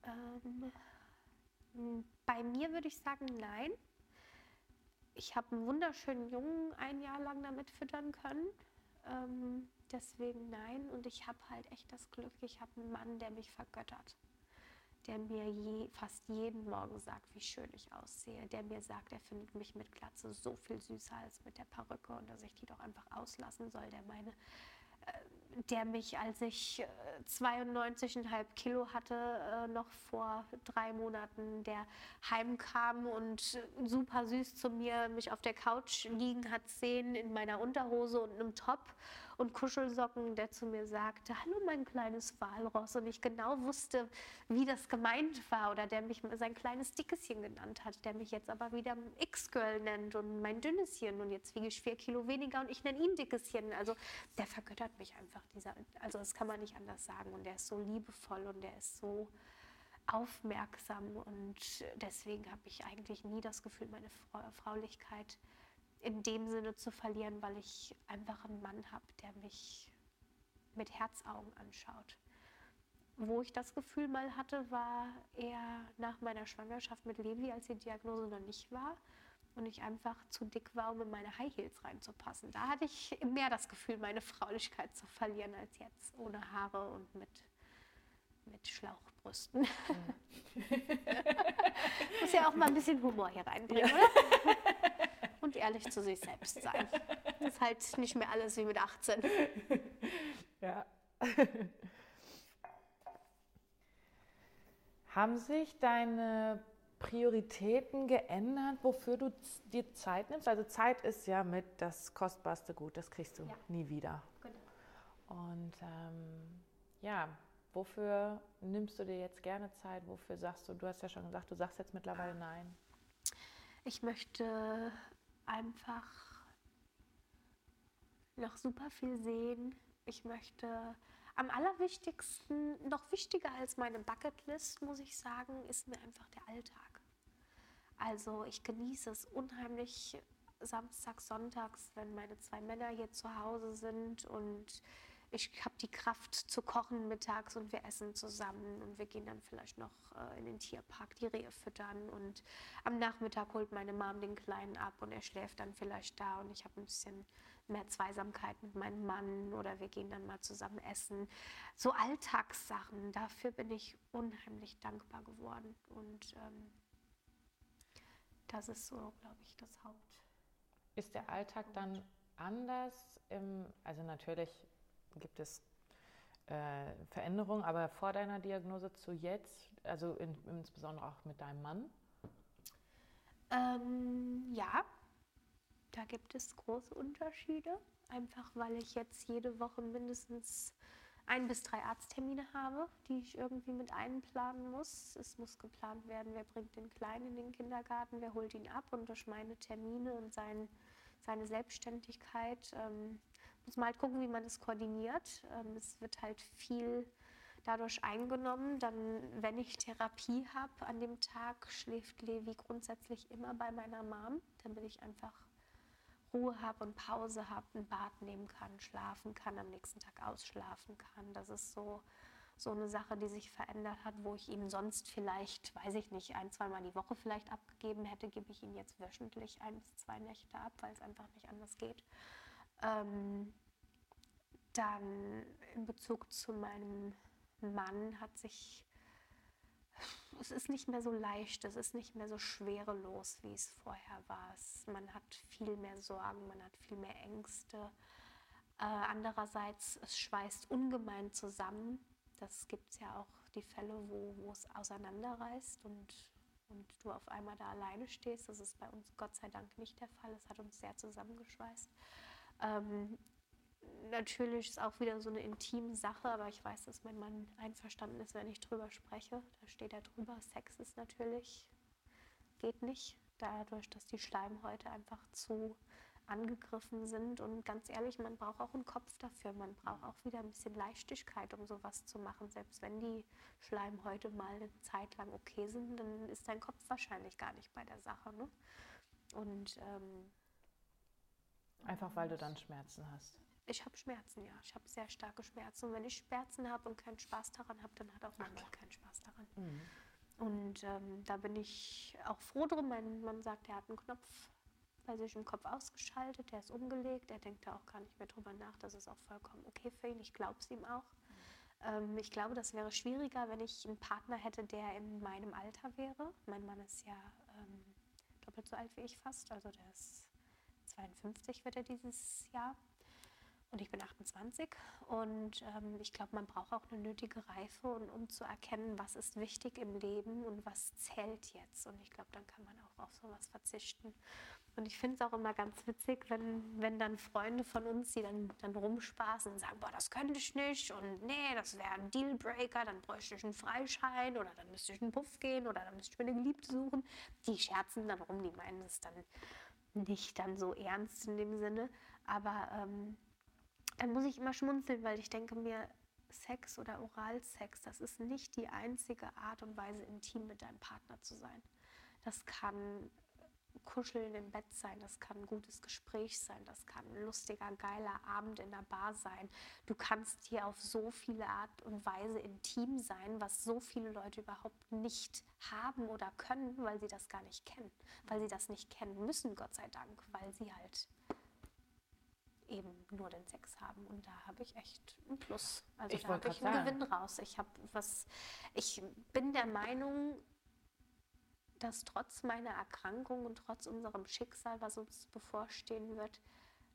ähm, bei mir würde ich sagen, nein. Ich habe einen wunderschönen Jungen ein Jahr lang damit füttern können. Ähm, deswegen nein. Und ich habe halt echt das Glück, ich habe einen Mann, der mich vergöttert. Der mir je, fast jeden Morgen sagt, wie schön ich aussehe. Der mir sagt, er findet mich mit Glatze so viel süßer als mit der Perücke und dass ich die doch einfach auslassen soll. Der meine der mich, als ich 92,5 äh, Kilo hatte, äh, noch vor drei Monaten, der heimkam und super süß zu mir mich auf der Couch liegen hat sehen in meiner Unterhose und einem Top und Kuschelsocken, der zu mir sagte, hallo mein kleines Walross. Und ich genau wusste, wie das gemeint war oder der mich sein kleines Dickeschen genannt hat, der mich jetzt aber wieder X-Girl nennt und mein Dünneschen und jetzt wiege ich vier Kilo weniger und ich nenne ihn Dickeschen. Also der vergöttert mich einfach, dieser, also das kann man nicht anders sagen. Und der ist so liebevoll und der ist so aufmerksam. Und deswegen habe ich eigentlich nie das Gefühl, meine Fraulichkeit in dem Sinne zu verlieren, weil ich einfach einen Mann habe, der mich mit Herzaugen anschaut. Wo ich das Gefühl mal hatte, war eher nach meiner Schwangerschaft mit Levi, als die Diagnose noch nicht war und ich einfach zu dick war, um in meine High Heels reinzupassen. Da hatte ich mehr das Gefühl, meine Fraulichkeit zu verlieren als jetzt, ohne Haare und mit, mit Schlauchbrüsten. Mhm. [laughs] Muss ja auch mal ein bisschen Humor hier reinbringen, ja. oder? Und ehrlich zu sich selbst sein. Das ist halt nicht mehr alles wie mit 18. [laughs] Ja. [laughs] Haben sich deine Prioritäten geändert, wofür du dir Zeit nimmst? Also Zeit ist ja mit das kostbarste Gut, das kriegst du ja. nie wieder. Genau. Und ähm, ja, wofür nimmst du dir jetzt gerne Zeit? Wofür sagst du, du hast ja schon gesagt, du sagst jetzt mittlerweile Nein. Ich möchte einfach noch super viel sehen. Ich möchte am allerwichtigsten, noch wichtiger als meine Bucketlist, muss ich sagen, ist mir einfach der Alltag. Also ich genieße es unheimlich samstags, sonntags, wenn meine zwei Männer hier zu Hause sind und ich habe die Kraft zu kochen mittags und wir essen zusammen und wir gehen dann vielleicht noch äh, in den Tierpark die Rehe füttern und am Nachmittag holt meine Mom den Kleinen ab und er schläft dann vielleicht da und ich habe ein bisschen mehr Zweisamkeit mit meinem Mann oder wir gehen dann mal zusammen essen. So Alltagssachen, dafür bin ich unheimlich dankbar geworden und ähm, das ist so, glaube ich, das Haupt. Ist der Alltag dann anders? Im, also natürlich gibt es äh, Veränderungen, aber vor deiner Diagnose zu jetzt, also in, insbesondere auch mit deinem Mann? Ähm, ja, da gibt es große Unterschiede, einfach weil ich jetzt jede Woche mindestens ein bis drei Arzttermine habe, die ich irgendwie mit einplanen muss. Es muss geplant werden, wer bringt den Kleinen in den Kindergarten, wer holt ihn ab und durch meine Termine und sein, seine Selbstständigkeit ähm, muss man halt gucken, wie man das koordiniert. Ähm, es wird halt viel dadurch eingenommen. Dann, wenn ich Therapie habe an dem Tag, schläft Levi grundsätzlich immer bei meiner Mom, damit ich einfach Ruhe habe und Pause habe, ein Bad nehmen kann, schlafen kann, am nächsten Tag ausschlafen kann. Das ist so, so eine Sache, die sich verändert hat, wo ich ihm sonst vielleicht, weiß ich nicht, ein, zweimal die Woche vielleicht abgegeben hätte, gebe ich ihn jetzt wöchentlich ein bis zwei Nächte ab, weil es einfach nicht anders geht. Ähm, dann in Bezug zu meinem Mann hat sich, es ist nicht mehr so leicht, es ist nicht mehr so schwerelos, wie es vorher war. Es, man hat viel mehr Sorgen, man hat viel mehr Ängste. Äh, andererseits, es schweißt ungemein zusammen. Das gibt es ja auch die Fälle, wo, wo es auseinanderreißt und, und du auf einmal da alleine stehst. Das ist bei uns Gott sei Dank nicht der Fall. Es hat uns sehr zusammengeschweißt. Ähm, natürlich ist auch wieder so eine intime Sache, aber ich weiß, dass mein Mann einverstanden ist, wenn ich drüber spreche. Da steht er drüber. Sex ist natürlich, geht nicht, dadurch, dass die Schleimhäute einfach zu angegriffen sind. Und ganz ehrlich, man braucht auch einen Kopf dafür. Man braucht auch wieder ein bisschen Leichtigkeit, um sowas zu machen. Selbst wenn die Schleimhäute mal eine Zeit lang okay sind, dann ist dein Kopf wahrscheinlich gar nicht bei der Sache. Ne? Und ähm, Einfach weil du dann Schmerzen hast. Ich habe Schmerzen, ja. Ich habe sehr starke Schmerzen. Und wenn ich Schmerzen habe und keinen Spaß daran habe, dann hat auch mein Mann keinen Spaß daran. Mhm. Und ähm, da bin ich auch froh drum. Mein Mann sagt, er hat einen Knopf bei sich im Kopf ausgeschaltet, der ist umgelegt. Er denkt da auch gar nicht mehr drüber nach. Das ist auch vollkommen okay für ihn. Ich glaube es ihm auch. Mhm. Ähm, ich glaube, das wäre schwieriger, wenn ich einen Partner hätte, der in meinem Alter wäre. Mein Mann ist ja ähm, doppelt so alt wie ich fast. Also der ist 52 wird er dieses Jahr und ich bin 28 und ähm, ich glaube, man braucht auch eine nötige Reife, um, um zu erkennen, was ist wichtig im Leben und was zählt jetzt. Und ich glaube, dann kann man auch auf sowas verzichten. Und ich finde es auch immer ganz witzig, wenn, wenn dann Freunde von uns, die dann, dann rumspaßen und sagen, boah, das könnte ich nicht und nee, das wäre ein Dealbreaker, dann bräuchte ich einen Freischein oder dann müsste ich einen Puff gehen oder dann müsste ich mir eine Geliebte suchen. Die scherzen dann rum, die meinen es dann nicht dann so ernst in dem Sinne, aber ähm, dann muss ich immer schmunzeln, weil ich denke mir, Sex oder Oralsex, das ist nicht die einzige Art und Weise, intim mit deinem Partner zu sein. Das kann Kuscheln im Bett sein, das kann ein gutes Gespräch sein, das kann ein lustiger, geiler Abend in der Bar sein. Du kannst hier auf so viele Art und Weise intim sein, was so viele Leute überhaupt nicht haben oder können, weil sie das gar nicht kennen, weil sie das nicht kennen müssen, Gott sei Dank, weil sie halt eben nur den Sex haben. Und da habe ich echt ein Plus. Also ich da habe ich einen sagen. Gewinn raus. Ich habe was, ich bin der Meinung, dass trotz meiner Erkrankung und trotz unserem Schicksal, was uns bevorstehen wird,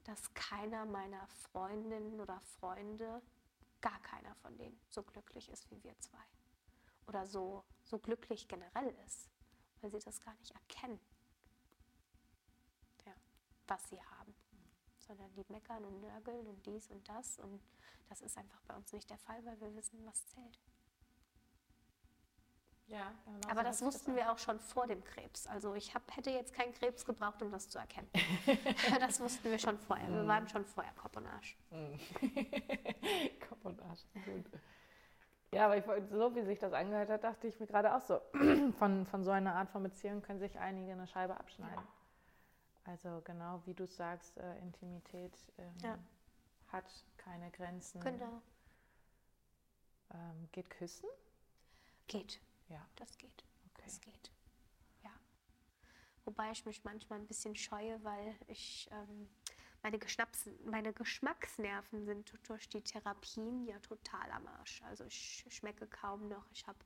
dass keiner meiner Freundinnen oder Freunde, gar keiner von denen so glücklich ist wie wir zwei. Oder so, so glücklich generell ist, weil sie das gar nicht erkennen, ja, was sie haben. Sondern die meckern und nörgeln und dies und das. Und das ist einfach bei uns nicht der Fall, weil wir wissen, was zählt. Ja, genau Aber das wussten wir auch schon vor dem Krebs. Also ich hab, hätte jetzt keinen Krebs gebraucht, um das zu erkennen. [laughs] das wussten wir schon vorher. Wir waren schon vorher Kopf und Arsch. Kopf und Arsch, gut. Ja, aber ich, so wie sich das angehört hat, dachte ich mir gerade auch so, [clears throat] von, von so einer Art von Beziehung können sich einige eine Scheibe abschneiden. Also genau wie du sagst, äh, Intimität ähm, Ja. hat keine Grenzen. Genau. Ähm, geht küssen? Geht. Ja, Das geht. okay. Das geht. Ja. Wobei ich mich manchmal ein bisschen scheue, weil ich ähm, meine, Geschnaps meine Geschmacksnerven sind durch die Therapien ja total am Arsch. Also ich schmecke kaum noch. Ich habe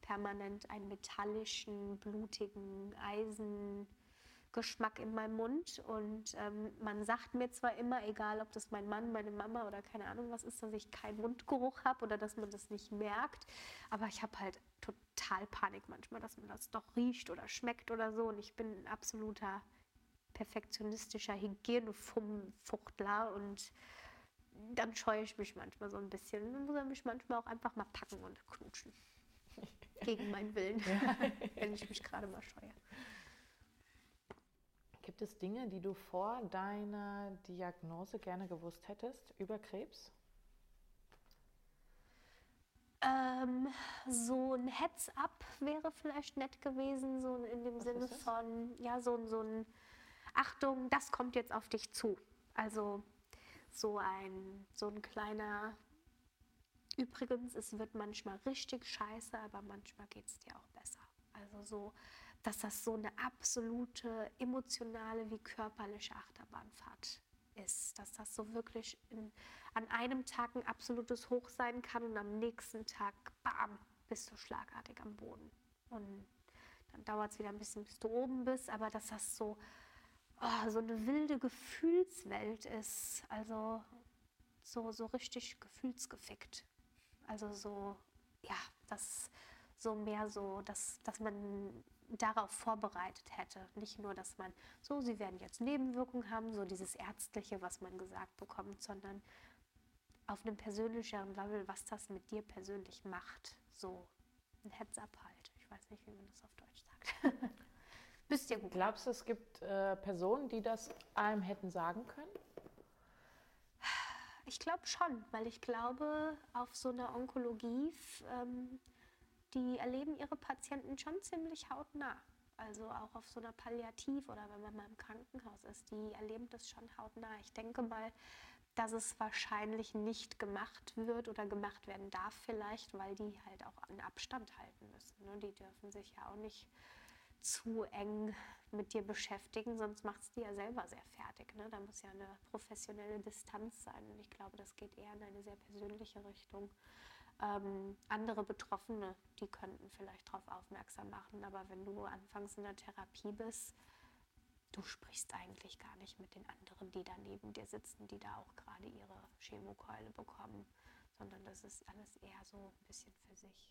permanent einen metallischen, blutigen Eisengeschmack in meinem Mund. Und ähm, man sagt mir zwar immer, egal ob das mein Mann, meine Mama oder keine Ahnung was ist, dass ich keinen Mundgeruch habe oder dass man das nicht merkt. Aber ich habe halt total Panik manchmal, dass man das doch riecht oder schmeckt oder so. Und ich bin ein absoluter perfektionistischer Hygienefuchtler und dann scheue ich mich manchmal so ein bisschen. Dann muss er mich manchmal auch einfach mal packen und knutschen. [laughs] Gegen meinen Willen, [laughs] wenn ich mich gerade mal scheue. Gibt es Dinge, die du vor deiner Diagnose gerne gewusst hättest über Krebs? Ähm, so ein Heads-up wäre vielleicht nett gewesen, so in dem Was Sinne von, ja, so, ein- so ein Achtung, das kommt jetzt auf dich zu. Also so ein, so ein kleiner, übrigens, es wird manchmal richtig scheiße, aber manchmal geht es dir auch besser. Also so, dass das so eine absolute emotionale wie körperliche Achterbahnfahrt ist. Dass das so wirklich in, an einem Tag ein absolutes Hoch sein kann und am nächsten Tag, bam, bist du schlagartig am Boden. Und dann dauert es wieder ein bisschen, bis du oben bist, aber dass das so, oh, so eine wilde Gefühlswelt ist. Also so, so richtig gefühlsgefickt. Also so, ja, das so mehr so, dass, dass man darauf vorbereitet hätte. Nicht nur, dass man so, sie werden jetzt Nebenwirkungen haben, so dieses Ärztliche, was man gesagt bekommt, sondern auf einem persönlicheren Level, was das mit dir persönlich macht. So ein Heads-up halt. Ich weiß nicht, wie man das auf Deutsch sagt. [laughs] Müsst ihr googeln. Glaubst du, es gibt äh, Personen, die das einem hätten sagen können? Ich glaube schon, weil ich glaube, auf so einer Onkologie, ähm, die erleben ihre Patienten schon ziemlich hautnah. Also auch auf so einer Palliativ oder wenn man mal im Krankenhaus ist, die erleben das schon hautnah. Ich denke mal, dass es wahrscheinlich nicht gemacht wird oder gemacht werden darf vielleicht, weil die halt auch einen Abstand halten müssen. Ne? Die dürfen sich ja auch nicht zu eng mit dir beschäftigen, sonst macht es die ja selber sehr fertig. Ne? Da muss ja eine professionelle Distanz sein. Und ich glaube, das geht eher in eine sehr persönliche Richtung. Ähm, andere Betroffene, die könnten vielleicht darauf aufmerksam machen, aber wenn du anfangs in der Therapie bist, du sprichst eigentlich gar nicht mit den anderen, die da neben dir sitzen, die da auch gerade ihre Chemokeule bekommen, sondern das ist alles eher so ein bisschen für sich.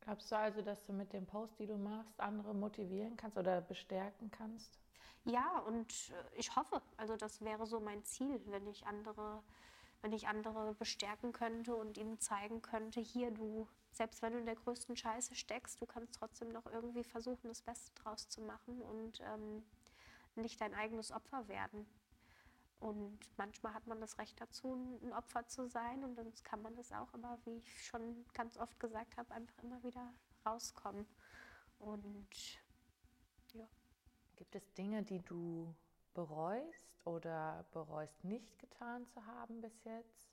Glaubst du also, dass du mit dem Post, die du machst, andere motivieren kannst oder bestärken kannst? Ja, und äh, ich hoffe, also das wäre so mein Ziel, wenn ich andere, wenn ich andere bestärken könnte und ihnen zeigen könnte, hier du, selbst wenn du in der größten Scheiße steckst, du kannst trotzdem noch irgendwie versuchen, das Beste draus zu machen und ähm, nicht dein eigenes Opfer werden. Und manchmal hat man das Recht dazu, ein Opfer zu sein und dann kann man das auch, aber wie ich schon ganz oft gesagt habe, einfach immer wieder rauskommen. Und Gibt es Dinge, die du bereust oder bereust nicht getan zu haben bis jetzt?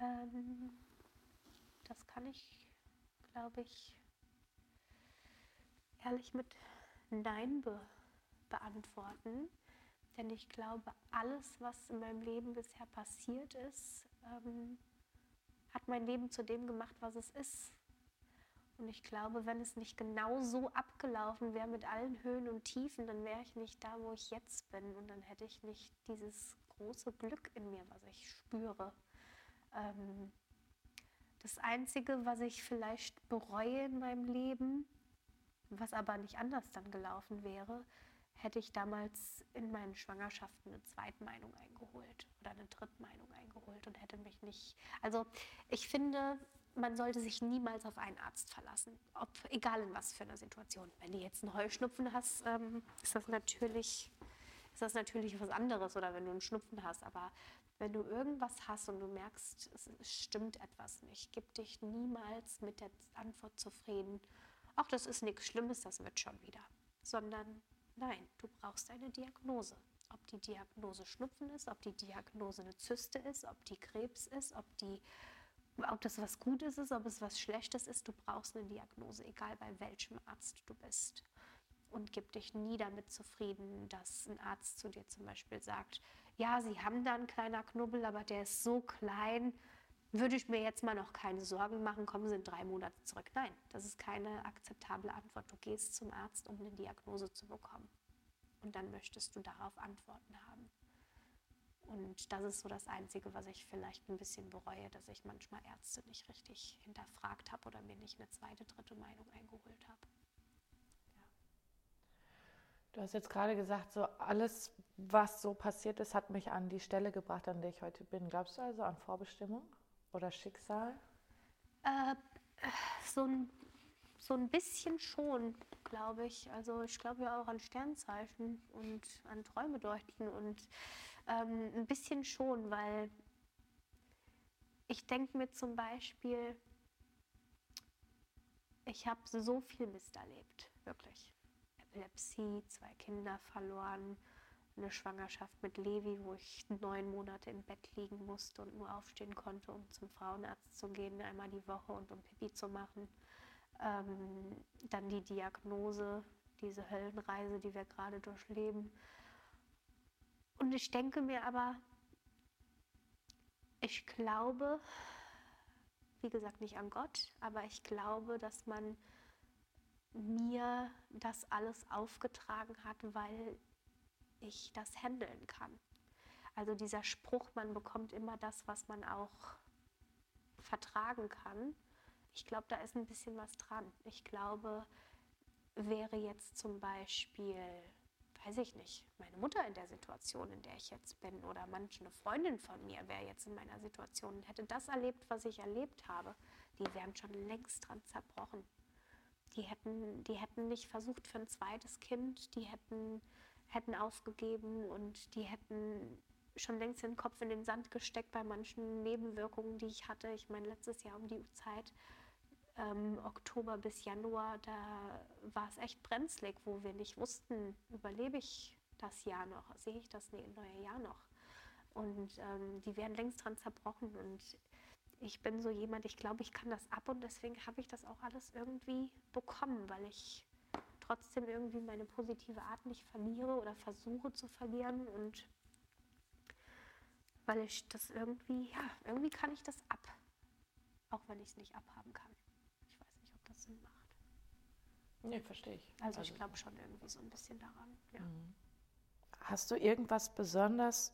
Ähm, das kann ich, glaube ich, ehrlich mit Nein be beantworten. Denn ich glaube, alles, was in meinem Leben bisher passiert ist, ähm, hat mein Leben zu dem gemacht, was es ist. Und ich glaube, wenn es nicht genau so abgelaufen wäre mit allen Höhen und Tiefen, dann wäre ich nicht da, wo ich jetzt bin. Und dann hätte ich nicht dieses große Glück in mir, was ich spüre. Ähm, das Einzige, was ich vielleicht bereue in meinem Leben, was aber nicht anders dann gelaufen wäre, hätte ich damals in meinen Schwangerschaften eine Zweitmeinung eingeholt oder eine Drittmeinung eingeholt und hätte mich nicht. Also ich finde, man sollte sich niemals auf einen Arzt verlassen, ob, egal in was für einer Situation. Wenn du jetzt einen Heuschnupfen hast, ähm, ist, das natürlich, ist das natürlich was anderes oder wenn du einen Schnupfen hast. Aber wenn du irgendwas hast und du merkst, es, stimmt etwas nicht, gib dich niemals mit der Antwort zufrieden. Ach, das ist nichts Schlimmes, das wird schon wieder. Sondern nein, du brauchst eine Diagnose. Ob die Diagnose Schnupfen ist, ob die Diagnose eine Zyste ist, ob die Krebs ist, ob die ob das was Gutes ist, ob es was Schlechtes ist, du brauchst eine Diagnose, egal bei welchem Arzt du bist. Und gib dich nie damit zufrieden, dass ein Arzt zu dir zum Beispiel sagt, ja, Sie haben da einen kleinen Knubbel, aber der ist so klein, würde ich mir jetzt mal noch keine Sorgen machen, kommen Sie in drei Monate zurück. Nein, das ist keine akzeptable Antwort. Du gehst zum Arzt, um eine Diagnose zu bekommen. Und dann möchtest du darauf Antworten haben. Und das ist so das Einzige, was ich vielleicht ein bisschen bereue, dass ich manchmal Ärzte nicht richtig hinterfragt habe oder mir nicht eine zweite, dritte Meinung eingeholt habe. Ja. Du hast jetzt gerade gesagt, so alles, was so passiert ist, hat mich an die Stelle gebracht, an der ich heute bin. Glaubst du also an Vorbestimmung oder Schicksal? Äh, so, ein, so ein bisschen schon, glaube ich. Also ich glaube ja auch an Sternzeichen und an Träume deuten und ähm, ein bisschen schon, weil ich denke mir zum Beispiel, ich habe so viel Mist erlebt, wirklich. Epilepsie, zwei Kinder verloren, eine Schwangerschaft mit Levi, wo ich neun Monate im Bett liegen musste und nur aufstehen konnte, um zum Frauenarzt zu gehen, einmal die Woche und um Pipi zu machen. Ähm, dann die Diagnose, diese Höllenreise, die wir gerade durchleben. Und ich denke mir aber, ich glaube, wie gesagt, nicht an Gott, aber ich glaube, dass man mir das alles aufgetragen hat, weil ich das handeln kann. Also dieser Spruch, man bekommt immer das, was man auch vertragen kann. Ich glaube, da ist ein bisschen was dran. Ich glaube, wäre jetzt zum Beispiel weiß ich nicht, meine Mutter in der Situation, in der ich jetzt bin oder manche eine Freundin von mir wäre jetzt in meiner Situation und hätte das erlebt, was ich erlebt habe, die wären schon längst dran zerbrochen. Die hätten, die hätten nicht versucht für ein zweites Kind, die hätten, hätten aufgegeben und die hätten schon längst den Kopf in den Sand gesteckt bei manchen Nebenwirkungen, die ich hatte. Ich meine, letztes Jahr um die Zeit ähm, Oktober bis Januar, da war es echt brenzlig, wo wir nicht wussten, überlebe ich das Jahr noch, sehe ich das neue Jahr noch. Und ähm, die werden längst dran zerbrochen. Und ich bin so jemand, ich glaube, ich kann das ab und deswegen habe ich das auch alles irgendwie bekommen, weil ich trotzdem irgendwie meine positive Art nicht verliere oder versuche zu verlieren und weil ich das irgendwie, ja, irgendwie kann ich das ab, auch wenn ich es nicht abhaben kann. Nee, verstehe ich. Also, also ich glaube schon irgendwie so ein bisschen daran. Ja. Mhm. Hast du irgendwas besonders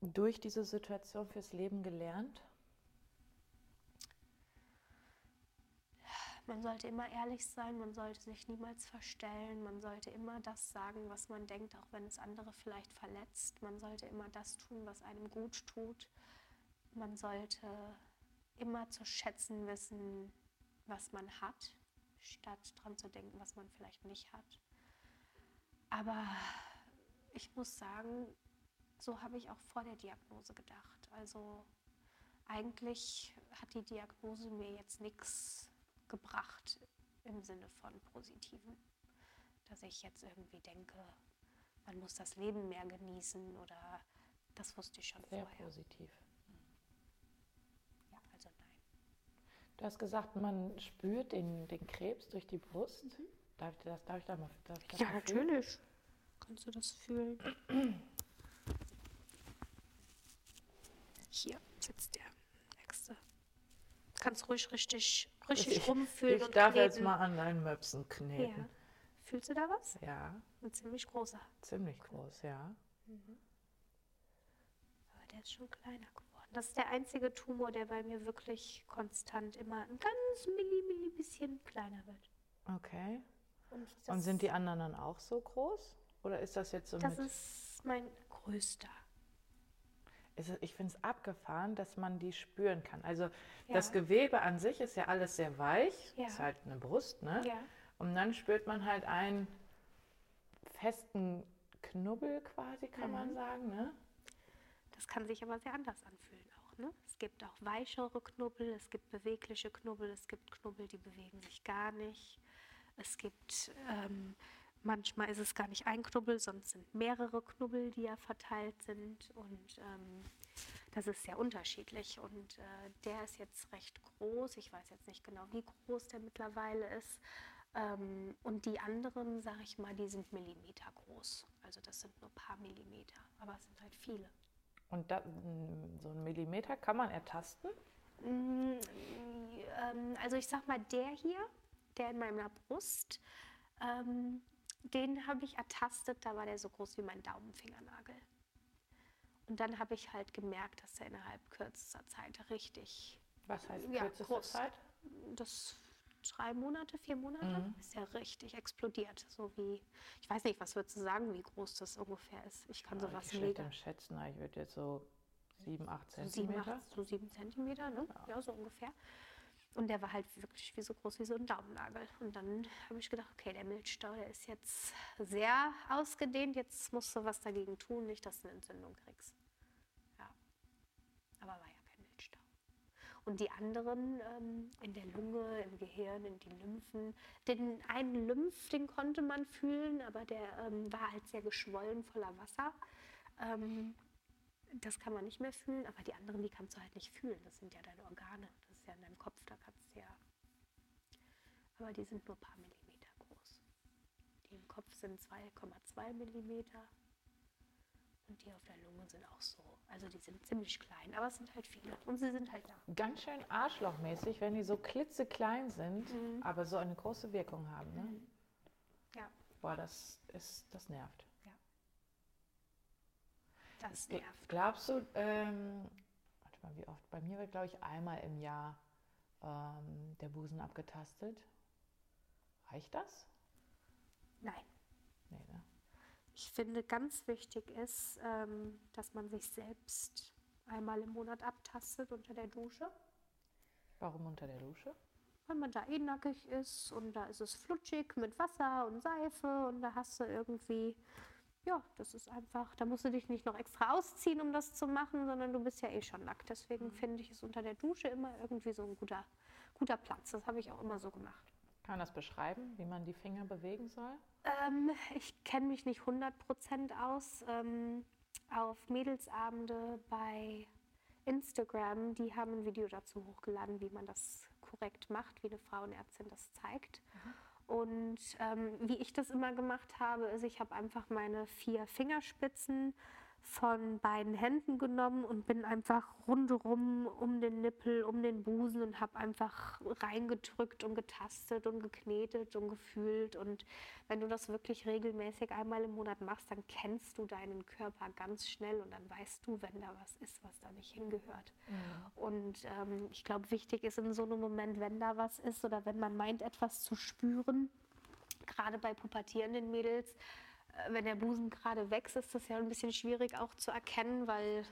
durch diese Situation fürs Leben gelernt? Man sollte immer ehrlich sein, man sollte sich niemals verstellen, man sollte immer das sagen, was man denkt, auch wenn es andere vielleicht verletzt. Man sollte immer das tun, was einem gut tut. Man sollte immer zu schätzen wissen, was man hat statt dran zu denken, was man vielleicht nicht hat. Aber ich muss sagen, so habe ich auch vor der Diagnose gedacht. Also eigentlich hat die Diagnose mir jetzt nichts gebracht im Sinne von positiven. Dass ich jetzt irgendwie denke, man muss das Leben mehr genießen oder das wusste ich schon Sehr vorher. positiv. Du hast gesagt, man spürt den, den Krebs durch die Brust. Mhm. Darf ich das, darf ich da mal, darf ich das Ja, natürlich. Fühlen? Kannst du das fühlen? Hier sitzt der nächste. Kannst ruhig richtig, richtig ich, rumfühlen. Ich darf kneten. jetzt mal an deinen Möpsen kneten. Ja. Fühlst du da was? Ja. Ein ziemlich großer. Ziemlich groß, ja. Mhm. Aber der ist schon kleiner geworden. Das ist der einzige Tumor, der bei mir wirklich konstant immer ein ganz milli, milli bisschen kleiner wird. Okay. Und, Und, sind die anderen dann auch so groß? Oder ist das jetzt so Das ist mein größter. ich finde es abgefahren, dass man die spüren kann. Also ja. das Gewebe an sich ist ja alles sehr weich, ja. ist halt eine Brust, ne? Ja. Und dann spürt man halt einen festen Knubbel quasi, kann mhm. man sagen, ne? Das kann sich aber sehr anders anfühlen auch, ne? Es gibt auch weichere Knubbel, es gibt bewegliche Knubbel, es gibt Knubbel, die bewegen sich gar nicht. Es gibt ähm, Manchmal ist es gar nicht ein Knubbel, es sind mehrere Knubbel, die ja verteilt sind. Und ähm, das ist sehr unterschiedlich. Und äh, der ist jetzt recht groß. Ich weiß jetzt nicht genau, wie groß der mittlerweile ist. Ähm, und die anderen, sage ich mal, die sind Millimeter groß. Also das sind nur ein paar Millimeter, aber es sind halt viele. Und da, so ein Millimeter kann man ertasten? Mm, ähm, also ich sag mal, der hier, der in meiner Brust, ähm, den habe ich ertastet, da war der so groß wie mein Daumenfingernagel. Und dann habe ich halt gemerkt, dass er innerhalb kürzester Zeit richtig. Was heißt ja, kürzester groß, Zeit? Das drei Monate, vier Monate mhm. ist er richtig explodiert. So wie, ich weiß nicht, was würdest du sagen, wie groß das ungefähr ist? Ich kann ja, sowas ich mega. schätzen, ich würde jetzt so sieben, acht Zentimeter. So sieben, acht, so sieben Zentimeter, ne? Ja. ja, so ungefähr. Und der war halt wirklich wie so groß wie so ein Daumennagel. Und dann habe ich gedacht, okay, der Milchstau, der ist jetzt sehr ausgedehnt. Jetzt musst du was dagegen tun, nicht, dass du eine Entzündung kriegst. Ja. Aber war ja kein Milchstau. Und die anderen ähm, in der Lunge, im Gehirn, in die Lymphen. Den einen Lymph, den konnte man fühlen, aber der ähm, war halt sehr geschwollen, voller Wasser. Ähm, das kann man nicht mehr fühlen, aber die anderen, die kannst du halt nicht fühlen. Das sind ja deine Organe ja in deinem Kopf, da kannst du ja. Aber die sind nur ein paar Millimeter groß. Die im Kopf sind 2,2 Millimeter. Und die auf der Lunge sind auch so. Also die sind ziemlich klein, aber es sind halt viele. Und sie sind halt da. Ganz schön arschlochmäßig, wenn die so klitzeklein sind, mhm. aber so eine große Wirkung haben. Ne? Mhm. Ja. Boah, das, ist, das nervt. Ja. Das nervt. Glaubst du, ähm, mal, wie oft. Bei mir wird, glaube ich, einmal im Jahr ähm, der Busen abgetastet. Reicht das? Nein. Nee, ne? Ich finde, ganz wichtig ist, ähm, dass man sich selbst einmal im Monat abtastet unter der Dusche. Warum unter der Dusche? Weil man da eh nackig ist und da ist es flutschig mit Wasser und Seife und da hast du irgendwie ja, das ist einfach, da musst du dich nicht noch extra ausziehen, um das zu machen, sondern du bist ja eh schon nackt. Deswegen mhm. finde ich es unter der Dusche immer irgendwie so ein guter, guter Platz. Das habe ich auch immer so gemacht. Kann man das beschreiben, wie man die Finger bewegen soll? Ähm, ich kenne mich nicht 100% aus. Ähm, auf Mädelsabende bei Instagram, die haben ein Video dazu hochgeladen, wie man das korrekt macht, wie eine Frauenärztin das zeigt. Mhm. Und ähm, wie ich das immer gemacht habe, ist, ich habe einfach meine vier Fingerspitzen von beiden Händen genommen und bin einfach rundherum um den Nippel, um den Busen und habe einfach reingedrückt und getastet und geknetet und gefühlt. Und wenn du das wirklich regelmäßig einmal im Monat machst, dann kennst du deinen Körper ganz schnell und dann weißt du, wenn da was ist, was da nicht hingehört. Mhm. Und ähm, ich glaube, wichtig ist in so einem Moment, wenn da was ist oder wenn man meint, etwas zu spüren, gerade bei pubertierenden Mädels, wenn der Busen gerade wächst, ist das ja ein bisschen schwierig auch zu erkennen, weil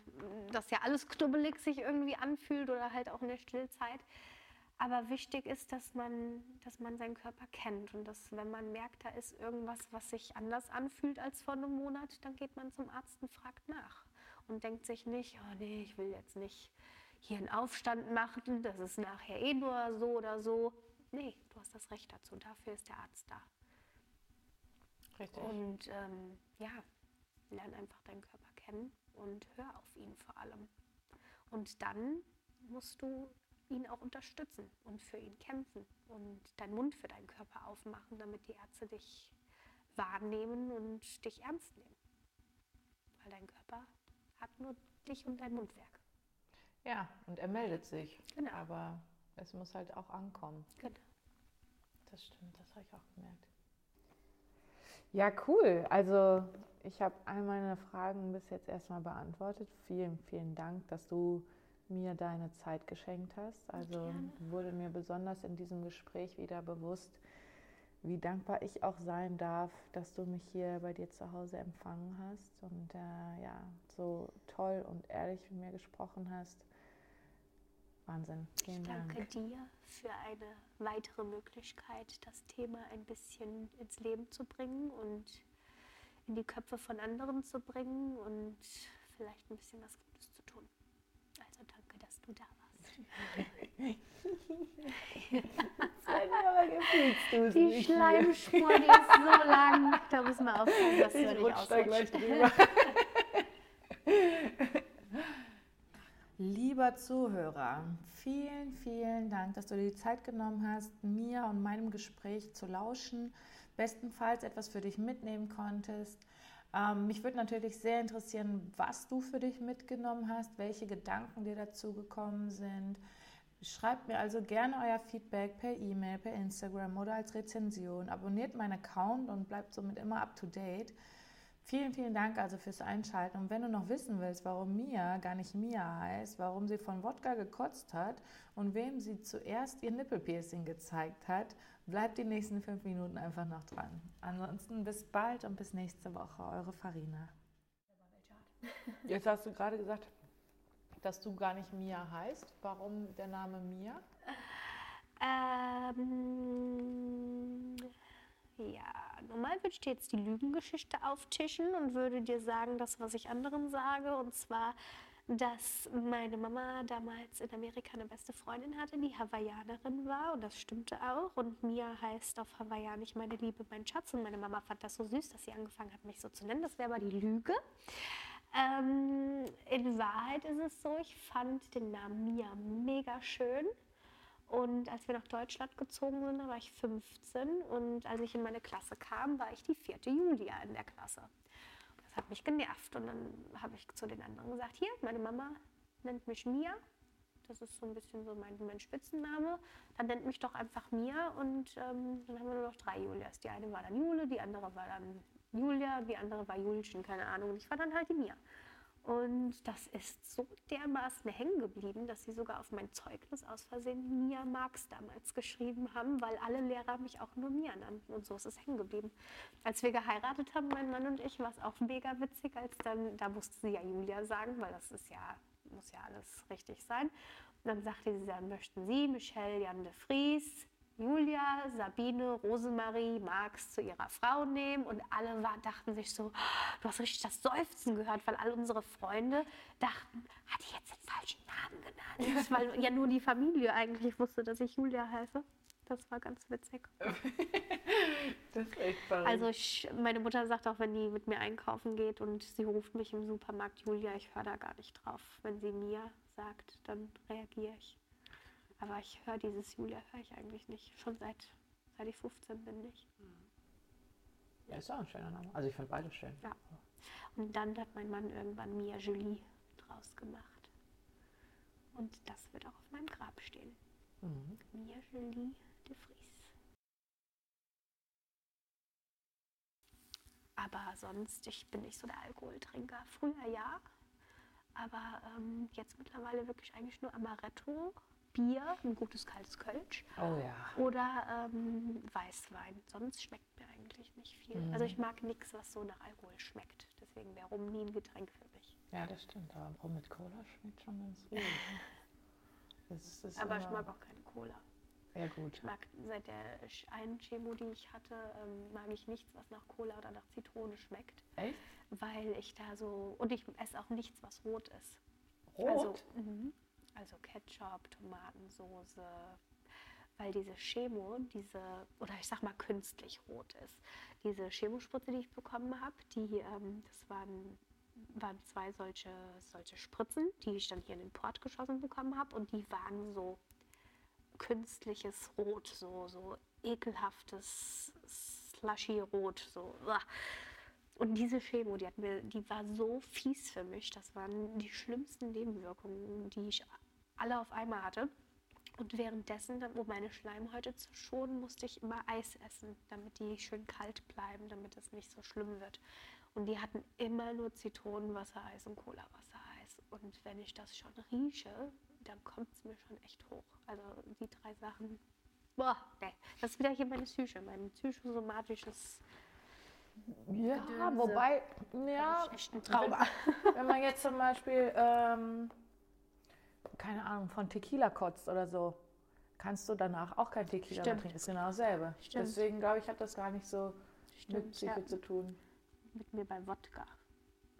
das ja alles knubbelig sich irgendwie anfühlt oder halt auch in der Stillzeit. Aber wichtig ist, dass man, dass man seinen Körper kennt und dass, wenn man merkt, da ist irgendwas, was sich anders anfühlt als vor einem Monat, dann geht man zum Arzt und fragt nach und denkt sich nicht, oh nee, ich will jetzt nicht hier einen Aufstand machen, das ist nachher eh nur so oder so. Nee, du hast das Recht dazu, dafür ist der Arzt da. Richtig. Und ähm, ja, lerne einfach deinen Körper kennen und hör auf ihn vor allem. Und dann musst du ihn auch unterstützen und für ihn kämpfen und deinen Mund für deinen Körper aufmachen, damit die Ärzte dich wahrnehmen und dich ernst nehmen. Weil dein Körper hat nur dich und dein Mundwerk. Ja, und er meldet sich. Genau. Aber es muss halt auch ankommen. Genau. Das stimmt, das habe ich auch gemerkt. Ja, cool. Also ich habe all meine Fragen bis jetzt erstmal beantwortet. Vielen, vielen Dank, dass du mir deine Zeit geschenkt hast. Also Gerne. wurde mir besonders in diesem Gespräch wieder bewusst, wie dankbar ich auch sein darf, dass du mich hier bei dir zu Hause empfangen hast und äh, ja, so toll und ehrlich mit mir gesprochen hast. Wahnsinn. Vielen ich danke Dank. dir für eine weitere Möglichkeit, das Thema ein bisschen ins Leben zu bringen und in die Köpfe von anderen zu bringen und vielleicht ein bisschen was Gutes zu tun. Also danke, dass du da warst. die Schleimspur, die ist so lang. Da müssen wir aufpassen, dass du nicht ausrutscht. Lieber Zuhörer, vielen, vielen Dank, dass du dir die Zeit genommen hast, mir und meinem Gespräch zu lauschen. Bestenfalls etwas für dich mitnehmen konntest. Ähm, mich würde natürlich sehr interessieren, was du für dich mitgenommen hast, welche Gedanken dir dazu gekommen sind Schreibt mir also gerne euer Feedback per E-Mail, per Instagram oder als Rezension. Abonniert meinen Account und bleibt somit immer up to date. Vielen, vielen Dank also fürs Einschalten. Und wenn du noch wissen willst, warum Mia gar nicht Mia heißt, warum sie von Wodka gekotzt hat und wem sie zuerst ihr Nippelpiercing gezeigt hat, bleibt die nächsten fünf Minuten einfach noch dran. Ansonsten bis bald und bis nächste Woche. Eure Farina. Jetzt hast du gerade gesagt, dass du gar nicht Mia heißt. Warum der Name Mia? Ähm, ja, normal würde ich dir jetzt die Lügengeschichte auftischen und würde dir sagen, das, was ich anderen sage. Und zwar, dass meine Mama damals in Amerika eine beste Freundin hatte, die Hawaiianerin war. Und das stimmte auch. Und Mia heißt auf Hawaiianisch meine Liebe, mein Schatz. Und meine Mama fand das so süß, dass sie angefangen hat, mich so zu nennen. Das wäre aber die Lüge. Ähm, in Wahrheit ist es so, ich fand den Namen Mia mega schön. Und als wir nach Deutschland gezogen sind, da war ich 15 und als ich in meine Klasse kam, war ich die vierte Julia in der Klasse. Das hat mich genervt und dann habe ich zu den anderen gesagt, hier, meine Mama nennt mich Mia. Das ist so ein bisschen so mein, mein Spitzenname. Dann nennt mich doch einfach Mia und ähm, dann haben wir nur noch drei Julias. Die eine war dann Jule, die andere war dann Julia, die andere war Julchen, keine Ahnung. Und ich war dann halt die Mia. Und das ist so dermaßen hängen geblieben, dass sie sogar auf mein Zeugnis aus Versehen Mia Marx damals geschrieben haben, weil alle Lehrer mich auch nur Mia nannten. Und so ist es hängen geblieben. Als wir geheiratet haben, mein Mann und ich, war es auch mega witzig, als dann, da musste sie ja Julia sagen, weil das ist ja, muss ja alles richtig sein. Und dann sagte sie, dann möchten Sie Michelle Jan de Vries, Julia, Sabine, Rosemarie, Marx zu ihrer Frau nehmen und alle war, dachten sich so, du hast richtig das Seufzen gehört, weil all unsere Freunde dachten, hat die jetzt den falschen Namen genannt? [laughs] weil ja nur die Familie eigentlich wusste, dass ich Julia heiße. Das war ganz witzig. [laughs] das ist echt verrückt. Also ich, meine Mutter sagt auch, wenn die mit mir einkaufen geht und sie ruft mich im Supermarkt Julia, ich höre da gar nicht drauf. Wenn sie mir sagt, dann reagiere ich. Aber ich höre dieses Julia höre ich eigentlich nicht. Schon seit, seit ich 15 bin nicht. Ja, ist auch ein schöner Name. Also ich fand beide schön. Ja. Und dann hat mein Mann irgendwann Mia Julie draus gemacht. Und das wird auch auf meinem Grab stehen. Mhm. Mia Julie de Vries. Aber sonst, ich bin nicht so der Alkoholtrinker. Früher ja, aber ähm, jetzt mittlerweile wirklich eigentlich nur Amaretto Bier, ein gutes kaltes Kölsch. Oh ja. Oder ähm, Weißwein. Sonst schmeckt mir eigentlich nicht viel. Mhm. Also ich mag nichts, was so nach Alkohol schmeckt. Deswegen wäre Rum nie ein Getränk für mich. Ja, das stimmt. Aber Rum mit Cola schmeckt schon ganz gut. [laughs] das ist aber ich mag auch keine Cola. Ja, gut. Ich mag seit der einen Chemo, die ich hatte, ähm, mag ich nichts, was nach Cola oder nach Zitrone schmeckt. Echt? Weil ich da so. Und ich esse auch nichts, was rot ist. Rot? Also, mhm also Ketchup, Tomatensoße, weil diese Chemo, diese, oder ich sag mal künstlich rot ist. Diese Chemospritze, die ich bekommen habe, die, ähm, das waren, waren zwei solche, solche Spritzen, die ich dann hier in den Port geschossen bekommen habe und die waren so künstliches Rot, so, so ekelhaftes Slushy-Rot, so. Und diese Chemo, die, hat mir, die war so fies für mich. Das waren die schlimmsten Nebenwirkungen, die ich alle auf einmal hatte. Und währenddessen, um meine Schleimhäute zu schonen, musste ich immer Eis essen, damit die schön kalt bleiben, damit es nicht so schlimm wird. Und die hatten immer nur Zitronenwassereis und Colawassereis. Und wenn ich das schon rieche, dann kommt es mir schon echt hoch. Also die drei Sachen Boah, nee. Das ist wieder hier meine Psyche, mein psychosomatisches Ja, Gedönse. wobei, ja, Das ist echt ein Trauma. wenn man jetzt zum Beispiel, ähm, keine Ahnung, von Tequila kotzt oder so, kannst du danach auch kein Tequila mehr Stimmt. trinken. Ist genau dasselbe. Stimmt. Deswegen glaube ich, hat das gar nicht so mit Stimmt, Psyche ja. zu tun. Mit mir bei Wodka.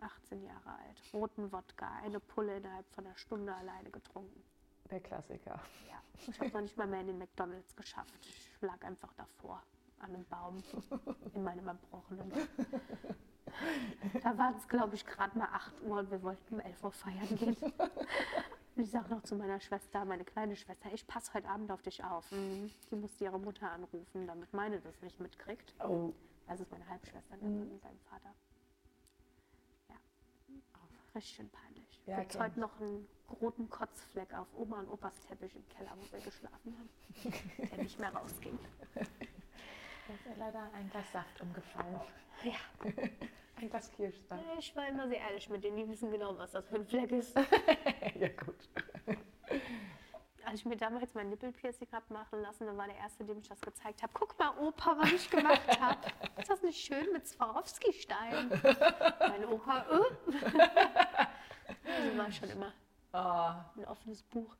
18 Jahre alt. Roten Wodka. Eine Pulle innerhalb von einer Stunde alleine getrunken. Der Klassiker. Ja. Ich habe noch nicht mal mehr in den McDonalds geschafft. Ich lag einfach davor. An einem Baum. In meinem Erbrochenen. Da waren es, glaube ich, gerade mal 8 Uhr und wir wollten um 11 Uhr feiern gehen. Ich sage noch zu meiner Schwester, meine kleine Schwester, ich passe heute Abend auf dich auf. Mhm. Die musste ihre Mutter anrufen, damit meine das nicht mitkriegt. Oh. Das ist meine Halbschwester, der Mann mit seinem Vater. Ja. Richtig schön peinlich. Ja, Gibt heute noch einen roten Kotzfleck auf Oma und Opas Teppich im Keller, wo wir geschlafen haben, [laughs] der nicht mehr rausging. Da ist ja leider ein Glas Saft umgefallen. Ja, [laughs] Ein Glas Kirschsaft. ich war immer sehr ehrlich mit denen, die wissen genau, was das für ein Fleck ist. [laughs] ja, gut. [laughs] Als ich mir damals mein Nippelpiercing habe machen lassen, dann war der Erste, dem ich das gezeigt habe. Guck mal, Opa, was ich gemacht habe. Ist das nicht schön mit Swarovski-Stein? Mein Opa, äh. Also war schon immer Oh, ein offenes Buch.